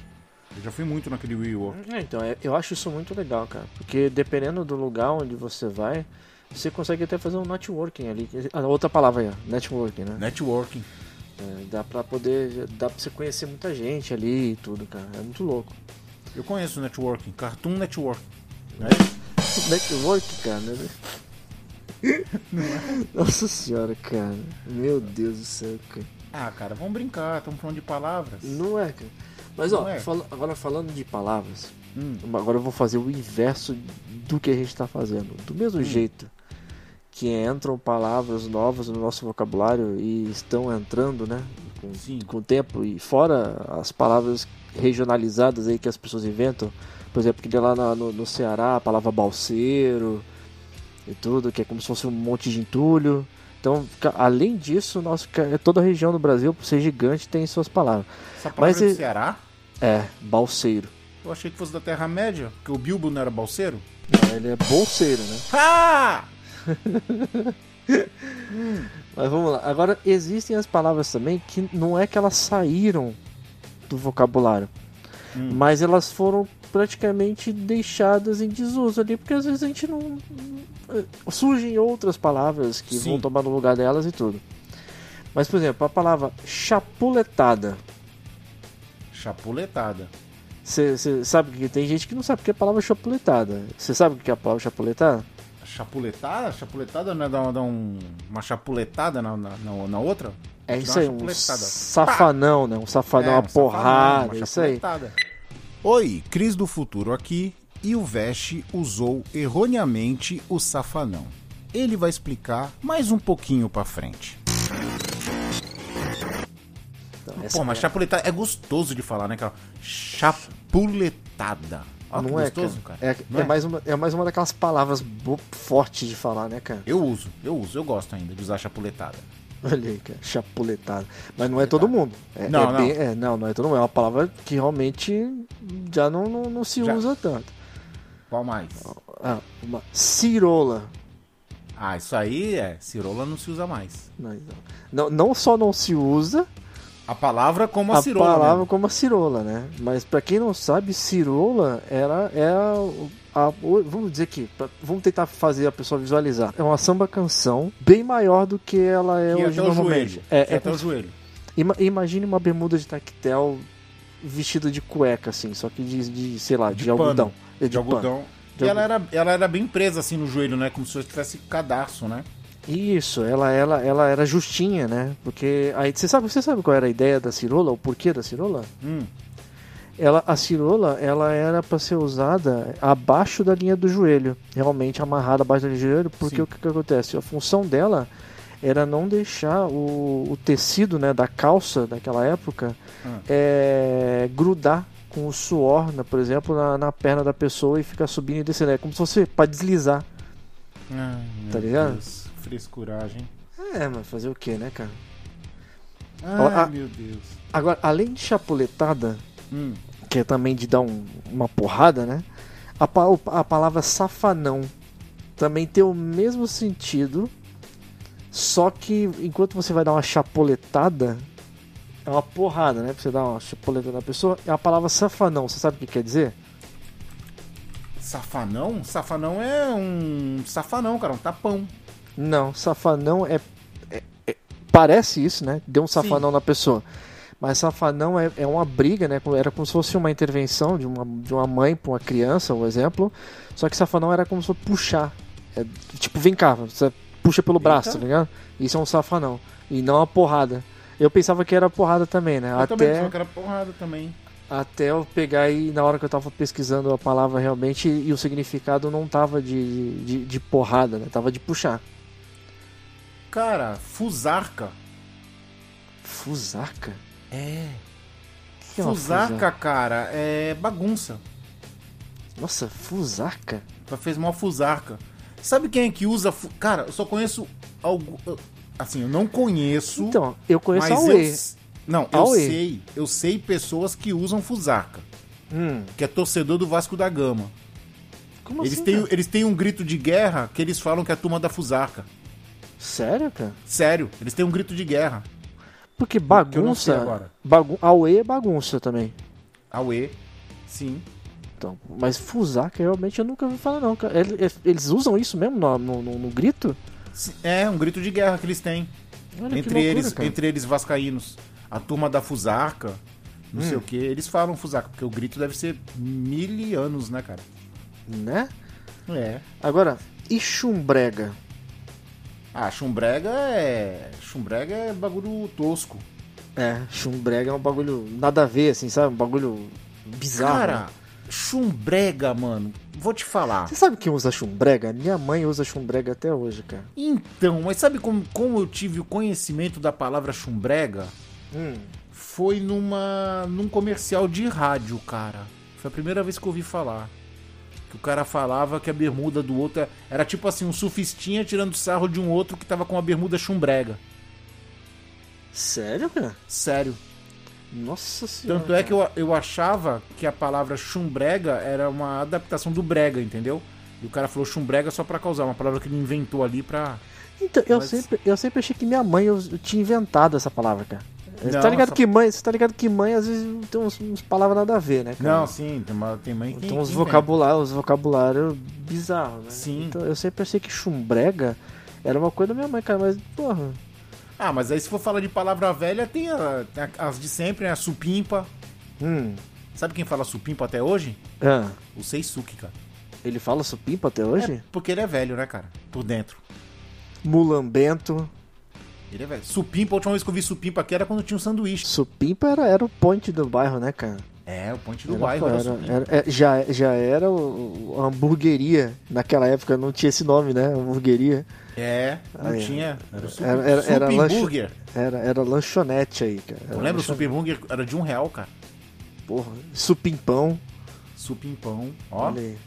[SPEAKER 2] Eu já fui muito naquele WeWork.
[SPEAKER 3] É, então, é- eu acho isso muito legal, cara. Porque dependendo do lugar onde você vai, você consegue até fazer um networking ali. A outra palavra aí, ó, networking, né?
[SPEAKER 2] Networking.
[SPEAKER 3] É, dá pra poder. Dá pra você conhecer muita gente ali e tudo, cara. É muito louco.
[SPEAKER 2] Eu conheço networking. Cartoon Network.
[SPEAKER 3] Network, cara. Né? Nossa senhora, cara. Meu Deus do céu, cara.
[SPEAKER 2] Ah, cara, vamos brincar. Estamos falando de palavras.
[SPEAKER 3] Não é, cara. Mas
[SPEAKER 2] Não
[SPEAKER 3] ó,
[SPEAKER 2] é?
[SPEAKER 3] fala- agora falando de palavras,
[SPEAKER 2] Hum.
[SPEAKER 3] agora eu vou fazer o inverso do que a gente tá fazendo. Do mesmo jeito que entram palavras novas no nosso vocabulário e estão entrando, né? Com,
[SPEAKER 2] Sim.
[SPEAKER 3] com o tempo, e fora as palavras regionalizadas aí que as pessoas inventam. Por exemplo, que lá no, no Ceará a palavra balseiro e tudo, que é como se fosse um monte de entulho. Então, além disso, nosso, toda a região do Brasil, por ser gigante, tem suas palavras.
[SPEAKER 2] Essa palavra
[SPEAKER 3] Mas
[SPEAKER 2] é do Ceará?
[SPEAKER 3] É, balseiro.
[SPEAKER 2] Eu achei que fosse da Terra-média, porque o Bilbo não era balseiro.
[SPEAKER 3] Ele é bolseiro, né?
[SPEAKER 2] Ah!
[SPEAKER 3] Mas vamos lá. Agora, existem as palavras também que não é que elas saíram do vocabulário,
[SPEAKER 2] Hum.
[SPEAKER 3] mas elas foram praticamente deixadas em desuso ali, porque às vezes a gente não. Surgem outras palavras que
[SPEAKER 2] Sim.
[SPEAKER 3] vão tomar no lugar delas e tudo. Mas, por exemplo, a palavra chapuletada.
[SPEAKER 2] Chapuletada.
[SPEAKER 3] Você sabe que tem gente que não sabe o que é a palavra chapuletada. Você sabe o que é a palavra chapuletada?
[SPEAKER 2] Chapuletada? Chapuletada não é dar, dar um- uma chapuletada na, na, na- outra?
[SPEAKER 3] É isso
[SPEAKER 2] uma
[SPEAKER 3] aí, um safanão, né? Um safanão,
[SPEAKER 2] É,
[SPEAKER 3] uma
[SPEAKER 2] um safanão,
[SPEAKER 3] porrada,
[SPEAKER 2] uma
[SPEAKER 3] isso aí.
[SPEAKER 2] Oi, Cris do Futuro aqui e o Veste usou erroneamente o safanão. Ele vai explicar mais um pouquinho pra frente.
[SPEAKER 3] Então,
[SPEAKER 2] Pô, mas
[SPEAKER 3] é-
[SPEAKER 2] chapuletada é gostoso de falar, né, cara? Chapuletada. Que
[SPEAKER 3] não é,
[SPEAKER 2] gostoso,
[SPEAKER 3] cara.
[SPEAKER 2] cara.
[SPEAKER 3] É, é
[SPEAKER 2] é?
[SPEAKER 3] mais uma, é mais uma daquelas palavras fortes de falar, né, cara?
[SPEAKER 2] Eu uso, eu uso, eu gosto ainda de usar chapuletada.
[SPEAKER 3] Olha aí, cara. Chapuletada. Mas não é todo mundo. É,
[SPEAKER 2] Não,
[SPEAKER 3] é
[SPEAKER 2] não.
[SPEAKER 3] bem- é, não, não é todo mundo. É uma palavra que realmente já não, não, não se
[SPEAKER 2] Já.
[SPEAKER 3] usa tanto.
[SPEAKER 2] Qual mais?
[SPEAKER 3] Ah, uma cirola.
[SPEAKER 2] Ah, isso aí é. Cirola não se usa mais.
[SPEAKER 3] Não, não. não, só não se usa
[SPEAKER 2] A palavra como
[SPEAKER 3] a,
[SPEAKER 2] a cirola.
[SPEAKER 3] palavra
[SPEAKER 2] né?
[SPEAKER 3] como a cirola, né? Mas pra quem não sabe, cirola era é a, vamos dizer que vamos tentar fazer a pessoa visualizar. É uma samba canção bem maior do que ela é
[SPEAKER 2] Que é
[SPEAKER 3] hoje normalmente.
[SPEAKER 2] joelho.
[SPEAKER 3] É,
[SPEAKER 2] que
[SPEAKER 3] é
[SPEAKER 2] até o joelho.
[SPEAKER 3] ima- imagine uma bermuda de tactel vestida de cueca assim, só que de, de, sei lá, de,
[SPEAKER 2] De
[SPEAKER 3] algodão. É,
[SPEAKER 2] De,
[SPEAKER 3] pano.
[SPEAKER 2] algodão.
[SPEAKER 3] De
[SPEAKER 2] e ela era, ela era bem presa assim no joelho, né? Como se tivesse cadarço, né?
[SPEAKER 3] Isso, ela, ela, ela era justinha, né? Porque aí você sabe, você sabe qual era a ideia da cirola, o porquê da cirola?
[SPEAKER 2] Hum.
[SPEAKER 3] Ela, a cirola, ela era para ser usada abaixo da linha do joelho, realmente amarrada abaixo da linha do joelho, porque
[SPEAKER 2] Sim.
[SPEAKER 3] o que, que acontece? A função dela era não deixar o, o tecido, né, da calça daquela época
[SPEAKER 2] Ah.
[SPEAKER 3] é, grudar com o suor, né, por exemplo, na, na perna da pessoa e ficar subindo e descendo, é como se fosse para deslizar.
[SPEAKER 2] Meu
[SPEAKER 3] Tá ligado?
[SPEAKER 2] Deus, frescuragem.
[SPEAKER 3] É, mas fazer o que, né, cara?
[SPEAKER 2] Ai,
[SPEAKER 3] Ah.
[SPEAKER 2] meu Deus.
[SPEAKER 3] Agora, além de chapuletada,
[SPEAKER 2] Hum.
[SPEAKER 3] que é também de dar um- uma porrada, né? A, a palavra safanão também tem o mesmo sentido, só que enquanto você vai dar uma chapuletada, é uma porrada, né? Pra você dar uma chapuletada na pessoa, é a palavra safanão. Você sabe o que quer dizer?
[SPEAKER 2] Safanão? Safanão é um safanão, cara, um tapão.
[SPEAKER 3] Não, safanão é. é- é- parece isso, né? Deu um safanão na pessoa. Mas safanão é, é uma briga, né? Era como se fosse uma intervenção de uma, de uma mãe para uma criança, um exemplo. Só que safanão era como se fosse puxar. É, tipo, vem cá, você puxa pelo braço, tá ligado? Isso é um safanão. E não a porrada. Eu pensava que era porrada também, né?
[SPEAKER 2] Eu também
[SPEAKER 3] Até,
[SPEAKER 2] só que era porrada também.
[SPEAKER 3] até eu pegar e na hora que eu tava pesquisando a palavra realmente e o significado não tava de, de, de porrada, né? Tava de puxar.
[SPEAKER 2] Cara, fusarca.
[SPEAKER 3] Fusarca?
[SPEAKER 2] É.
[SPEAKER 3] Que é
[SPEAKER 2] cara, é bagunça.
[SPEAKER 3] Nossa, fusarca?
[SPEAKER 2] Ela fez mal fusarca. Sabe quem é que usa. fu- Cara, eu só conheço algo. Assim, eu não conheço.
[SPEAKER 3] Então, eu conheço
[SPEAKER 2] mas
[SPEAKER 3] a
[SPEAKER 2] eu. Não, eu
[SPEAKER 3] Aue.
[SPEAKER 2] sei. Eu sei pessoas que usam fusarca.
[SPEAKER 3] Hum,
[SPEAKER 2] Que é torcedor do Vasco da Gama.
[SPEAKER 3] como
[SPEAKER 2] Eles
[SPEAKER 3] assim?
[SPEAKER 2] têm,
[SPEAKER 3] cara?
[SPEAKER 2] eles têm um grito de guerra que eles falam que é a turma da fusarca.
[SPEAKER 3] Sério, cara?
[SPEAKER 2] Sério, eles têm um grito de guerra.
[SPEAKER 3] Porque bagunça. Bagun a UE é bagunça também.
[SPEAKER 2] Aue. Sim.
[SPEAKER 3] Então, mas fusarca realmente eu nunca ouvi falar, não. cara. Eles, eles usam isso mesmo no, no, no- grito?
[SPEAKER 2] É, um grito de guerra que eles têm.
[SPEAKER 3] Olha
[SPEAKER 2] entre
[SPEAKER 3] loucura,
[SPEAKER 2] eles,
[SPEAKER 3] cara.
[SPEAKER 2] entre eles vascaínos. A turma da Fusarca, não
[SPEAKER 3] Hum.
[SPEAKER 2] sei o que, eles falam Fusarca, porque o grito deve ser mil anos, né, cara?
[SPEAKER 3] Né?
[SPEAKER 2] É.
[SPEAKER 3] Agora, e chumbrega?
[SPEAKER 2] Ah, chumbrega é. Chumbrega é bagulho tosco.
[SPEAKER 3] É, chumbrega é um bagulho nada a ver, assim, sabe? Um bagulho bizarro.
[SPEAKER 2] Cara,
[SPEAKER 3] né?
[SPEAKER 2] chumbrega, mano, vou te falar.
[SPEAKER 3] Você sabe quem usa chumbrega? Minha mãe usa chumbrega até hoje, cara.
[SPEAKER 2] Então, mas sabe como, como eu tive o conhecimento da palavra chumbrega?
[SPEAKER 3] Hum.
[SPEAKER 2] Foi numa num comercial de rádio, cara. Foi a primeira vez que eu ouvi falar. Que o cara falava que a bermuda do outro era- era tipo assim, um surfistinha tirando sarro de um outro que tava com a bermuda chumbrega.
[SPEAKER 3] Sério, cara?
[SPEAKER 2] Sério.
[SPEAKER 3] Nossa senhora.
[SPEAKER 2] Tanto é que eu, eu achava que a palavra chumbrega era uma adaptação do brega, entendeu? E o cara falou chumbrega só pra causar, uma palavra que ele inventou ali pra.
[SPEAKER 3] Então, eu,
[SPEAKER 2] Mas-
[SPEAKER 3] sempre, eu sempre achei que minha mãe eu, eu tinha inventado essa palavra, cara. Você
[SPEAKER 2] Não,
[SPEAKER 3] tá ligado
[SPEAKER 2] essa-
[SPEAKER 3] que mãe, você tá ligado que mãe às vezes tem uns, uns palavras nada a ver, né, cara?
[SPEAKER 2] Não, sim, tem, uma, tem mãe que.
[SPEAKER 3] Tem uns
[SPEAKER 2] que
[SPEAKER 3] vocabulários, uns vocabulários bizarros, né?
[SPEAKER 2] Sim.
[SPEAKER 3] Então eu sempre achei que chumbrega era uma coisa da minha mãe, cara, mas, porra.
[SPEAKER 2] Ah, mas aí se for falar de palavra velha, tem, a- tem a- as de sempre, né? A supimpa.
[SPEAKER 3] Hum.
[SPEAKER 2] Sabe quem fala supimpa até hoje?
[SPEAKER 3] Ah,
[SPEAKER 2] O Seisuke, cara.
[SPEAKER 3] ele fala supimpa até hoje?
[SPEAKER 2] É, porque ele é velho, né, cara? Por dentro.
[SPEAKER 3] Mulambento.
[SPEAKER 2] Ele é velho. Supimpa, a última vez que eu vi supimpa aqui era quando tinha um sanduíche.
[SPEAKER 3] Supimpa era, era o point do bairro, né, cara?
[SPEAKER 2] É, o ponte do
[SPEAKER 3] Era-
[SPEAKER 2] bairro era,
[SPEAKER 3] era- era- é, já, já era o, a hamburgueria. Naquela época não tinha esse nome, né? Hamburgueria.
[SPEAKER 2] É, não
[SPEAKER 3] é.
[SPEAKER 2] tinha. Era o sup,
[SPEAKER 3] Era, era, era, lancho- era, era lanchonete aí, cara.
[SPEAKER 2] Eu lembro, o supimburger era de um real, cara.
[SPEAKER 3] Porra, supimpão.
[SPEAKER 2] Supimpão, ó.
[SPEAKER 3] Olha aí.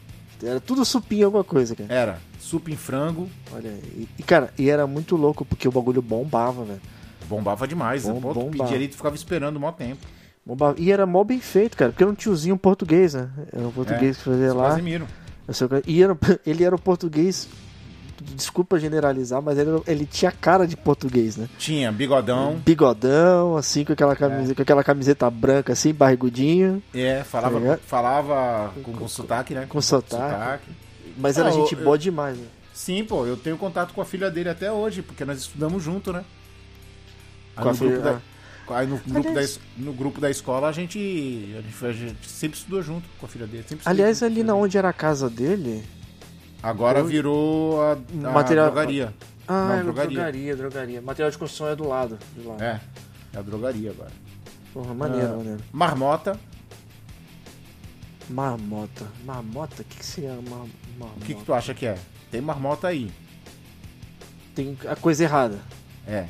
[SPEAKER 3] Era tudo supinho alguma coisa, cara.
[SPEAKER 2] Era supim frango,
[SPEAKER 3] Olha aí. E, cara, e era muito louco porque o bagulho bombava, velho.
[SPEAKER 2] bombava demais.
[SPEAKER 3] Bom-
[SPEAKER 2] Pô, tu
[SPEAKER 3] bombava.
[SPEAKER 2] pedia ali, tu ficava esperando um maior tempo.
[SPEAKER 3] Bombava. E era mó bem feito, cara, porque era um tiozinho português, né? Era um português que fazia lá.
[SPEAKER 2] Casimiro.
[SPEAKER 3] O E era- ele era o português. Desculpa generalizar, mas ele, ele tinha cara de português, né?
[SPEAKER 2] Tinha bigodão,
[SPEAKER 3] Bigodão, assim, com aquela, camiseta, com aquela camiseta branca, assim, barrigudinho.
[SPEAKER 2] é, falava,
[SPEAKER 3] Tá
[SPEAKER 2] falava com, com sotaque, né?
[SPEAKER 3] com sotaque. Mas era
[SPEAKER 2] Ah,
[SPEAKER 3] gente
[SPEAKER 2] eu-
[SPEAKER 3] boa demais, né?
[SPEAKER 2] Sim, pô, eu tenho contato com a filha dele até hoje, porque nós estudamos junto, né? Aí
[SPEAKER 3] Com a
[SPEAKER 2] no grupo
[SPEAKER 3] filha-
[SPEAKER 2] da- Aí no grupo, da,
[SPEAKER 3] Aliás-
[SPEAKER 2] no grupo da escola a gente, a gente, a gente sempre estudou junto com a filha dele.
[SPEAKER 3] Aliás, ali na
[SPEAKER 2] dele.
[SPEAKER 3] onde era a casa dele.
[SPEAKER 2] Agora
[SPEAKER 3] hoje-
[SPEAKER 2] virou a, a
[SPEAKER 3] Material-
[SPEAKER 2] drogaria.
[SPEAKER 3] Ah,
[SPEAKER 2] Não,
[SPEAKER 3] era
[SPEAKER 2] drogaria.
[SPEAKER 3] drogaria, drogaria. Material de construção é do lado. De lá.
[SPEAKER 2] É, é a drogaria agora.
[SPEAKER 3] Porra, maneiro,
[SPEAKER 2] Ah.
[SPEAKER 3] maneiro.
[SPEAKER 2] Marmota,
[SPEAKER 3] Marmota. Marmota? O que, que seria marmota?
[SPEAKER 2] O que, que tu acha que é? Tem marmota aí.
[SPEAKER 3] Tem a coisa errada.
[SPEAKER 2] É.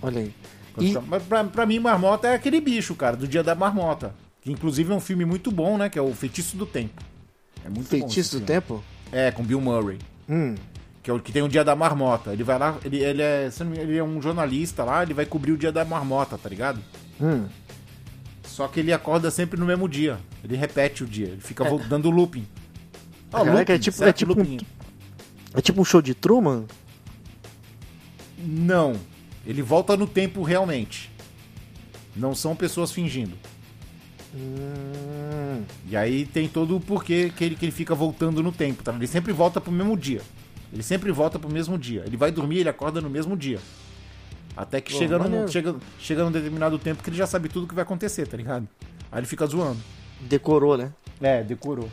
[SPEAKER 3] Olha aí. E-
[SPEAKER 2] Mas pra, pra mim, marmota é aquele bicho, cara, do dia da marmota. Que inclusive é um filme muito bom, né? Que é o Feitiço do Tempo. É muito
[SPEAKER 3] Feitiço do. Tempo?
[SPEAKER 2] É, com Bill Murray.
[SPEAKER 3] Hum.
[SPEAKER 2] Que é o que tem o dia da marmota. Ele vai lá, ele, ele, é, ele é um jornalista lá, ele vai cobrir o dia da marmota, tá ligado?
[SPEAKER 3] Hum.
[SPEAKER 2] Só que ele acorda sempre no mesmo dia. Ele repete o dia, ele fica vol- dando looping. Ah,
[SPEAKER 3] Caraca,
[SPEAKER 2] looping,
[SPEAKER 3] é tipo-
[SPEAKER 2] certo?
[SPEAKER 3] é tipo um-. É tipo um show de Truman?
[SPEAKER 2] Não. Ele volta no tempo realmente. Não são pessoas fingindo.
[SPEAKER 3] Hum.
[SPEAKER 2] E aí tem todo o porquê que ele, que ele fica voltando no tempo, tá? Ele sempre volta pro mesmo dia. Ele sempre volta pro mesmo dia. Ele vai dormir, ele acorda no mesmo dia. Até que
[SPEAKER 3] Pô,
[SPEAKER 2] chega, num, chega, chega num determinado tempo que ele já sabe tudo que vai acontecer, tá ligado? Aí ele fica zoando.
[SPEAKER 3] Decorou, né?
[SPEAKER 2] É, decorou.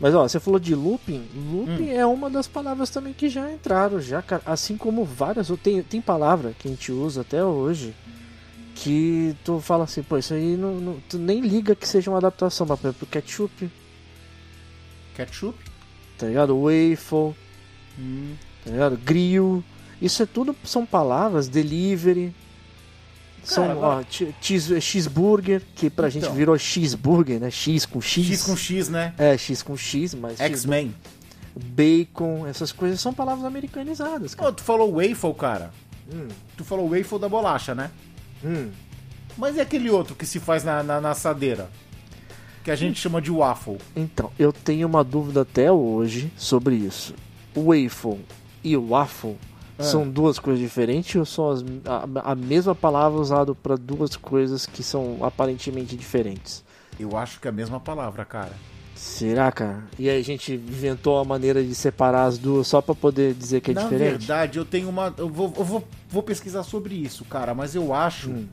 [SPEAKER 3] Mas ó, você falou de looping. Looping
[SPEAKER 2] Hum.
[SPEAKER 3] é uma das palavras também que já entraram, já, cara. Assim como várias. Tem, tem palavra que a gente usa até hoje que tu fala assim, pô, isso aí não, não- tu nem liga que seja uma adaptação, mas por exemplo, ketchup,
[SPEAKER 2] Ketchup?
[SPEAKER 3] tá ligado? Waffle, tá ligado? Grill. Isso é tudo são palavras, delivery. São,
[SPEAKER 2] Cara,
[SPEAKER 3] ó, cheese- cheeseburger, que pra gente
[SPEAKER 2] Então.
[SPEAKER 3] virou cheeseburger, né? X com X.
[SPEAKER 2] X com X, né?
[SPEAKER 3] É, X com X, mas
[SPEAKER 2] X-Men.
[SPEAKER 3] bacon, essas coisas são palavras americanizadas, cara.
[SPEAKER 2] Ô, tu falou waffle, cara.
[SPEAKER 3] Hum,
[SPEAKER 2] Tu falou waffle da bolacha, né?
[SPEAKER 3] hum.
[SPEAKER 2] Mas e aquele outro que se faz na, na, na assadeira? Que a gente chama de waffle.
[SPEAKER 3] Então, eu tenho uma dúvida até hoje sobre isso. O waffle e o waffle
[SPEAKER 2] Ah.
[SPEAKER 3] são duas coisas diferentes ou são as- a, a mesma palavra usada para duas coisas que são aparentemente diferentes?
[SPEAKER 2] Eu acho que é a mesma palavra, cara.
[SPEAKER 3] Será, cara? E aí a gente inventou uma maneira de separar as duas só para poder dizer que é
[SPEAKER 2] Na
[SPEAKER 3] diferente?
[SPEAKER 2] verdade, eu tenho uma. Eu vou, eu vou, vou pesquisar sobre isso, cara, mas eu acho
[SPEAKER 3] Hum.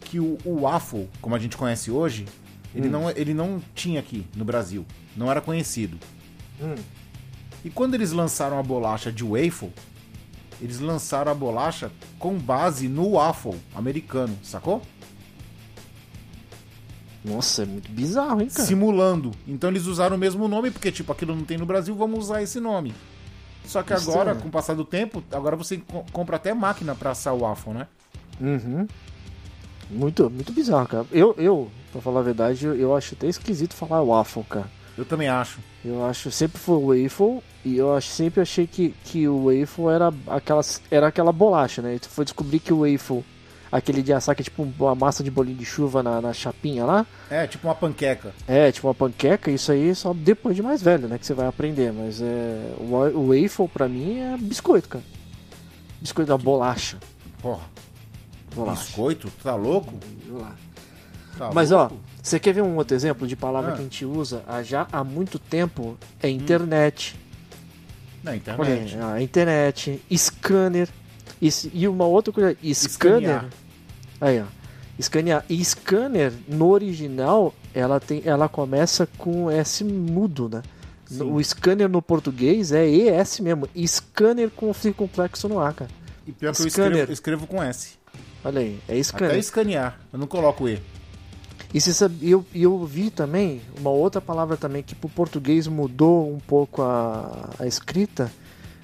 [SPEAKER 2] que o, o waffle, como a gente conhece hoje, ele,
[SPEAKER 3] Hum.
[SPEAKER 2] não, ele não tinha aqui no Brasil. Não era conhecido.
[SPEAKER 3] Hum.
[SPEAKER 2] E quando eles lançaram a bolacha de waffle, eles lançaram a bolacha com base no waffle americano, sacou?
[SPEAKER 3] Nossa, é muito bizarro, hein, cara?
[SPEAKER 2] Simulando. Então eles usaram o mesmo nome, porque, tipo, aquilo não tem no Brasil, vamos usar esse nome. Só que agora, com o passar do tempo, agora você co- compra até máquina pra assar o waffle, né?
[SPEAKER 3] Uhum. Muito, muito bizarro, cara. Eu, eu, pra falar a verdade, eu, eu acho até esquisito falar waffle, cara.
[SPEAKER 2] Eu também acho.
[SPEAKER 3] Eu acho sempre foi waffle e eu sempre achei que, que o waffle era aquela, era aquela bolacha, né? E tu foi descobrir que o waffle, aquele de assar que é tipo uma massa de bolinho de chuva na, na chapinha lá,
[SPEAKER 2] É, tipo uma panqueca.
[SPEAKER 3] é tipo uma panqueca, isso aí só depois de mais velho, né? Que você vai aprender. Mas é, o, wa- o waffle pra mim é biscoito, cara. Biscoito da bolacha.
[SPEAKER 2] Porra,
[SPEAKER 3] bolacha.
[SPEAKER 2] biscoito? Tá louco? Tá
[SPEAKER 3] Mas ó,
[SPEAKER 2] louco?
[SPEAKER 3] você quer ver um outro exemplo de palavra
[SPEAKER 2] Ah.
[SPEAKER 3] que a gente usa há já há muito tempo? É internet.
[SPEAKER 2] Na
[SPEAKER 3] Olha
[SPEAKER 2] internet.
[SPEAKER 3] aí, a internet, scanner. Isso- e uma outra coisa, scanner.
[SPEAKER 2] Escanear.
[SPEAKER 3] Aí, ó. Escanear. E scanner, no original, ela, tem, ela começa com S mudo, né?
[SPEAKER 2] Sim.
[SPEAKER 3] O scanner no português é ES mesmo. Scanner com circunflexo no A, cara.
[SPEAKER 2] E pior que eu escrevo, escrevo com S.
[SPEAKER 3] Olha aí, é scanner.
[SPEAKER 2] Até escanear. Eu não coloco E.
[SPEAKER 3] E você sabe, eu, e eu vi também uma outra palavra também que pro português mudou um pouco a, a escrita,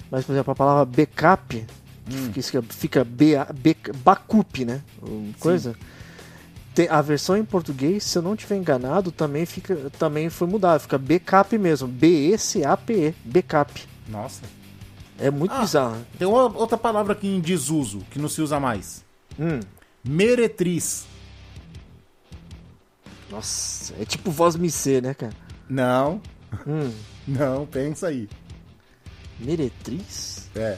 [SPEAKER 3] mas por exemplo a palavra backup, que
[SPEAKER 2] Hum.
[SPEAKER 3] fica, fica B, B, backup, né? Coisa. Tem- a versão em português, se eu não tiver enganado, também, fica, também foi mudada. Fica backup mesmo. B-E-C-A-P-E. Backup.
[SPEAKER 2] Nossa.
[SPEAKER 3] É muito
[SPEAKER 2] Ah.
[SPEAKER 3] bizarro.
[SPEAKER 2] Tem uma, outra palavra aqui em desuso, que não se usa mais.
[SPEAKER 3] Hum.
[SPEAKER 2] Meretriz.
[SPEAKER 3] Nossa, é tipo voz micê, né, cara?
[SPEAKER 2] Não,
[SPEAKER 3] Hum.
[SPEAKER 2] não, pensa aí.
[SPEAKER 3] Meretriz?
[SPEAKER 2] É.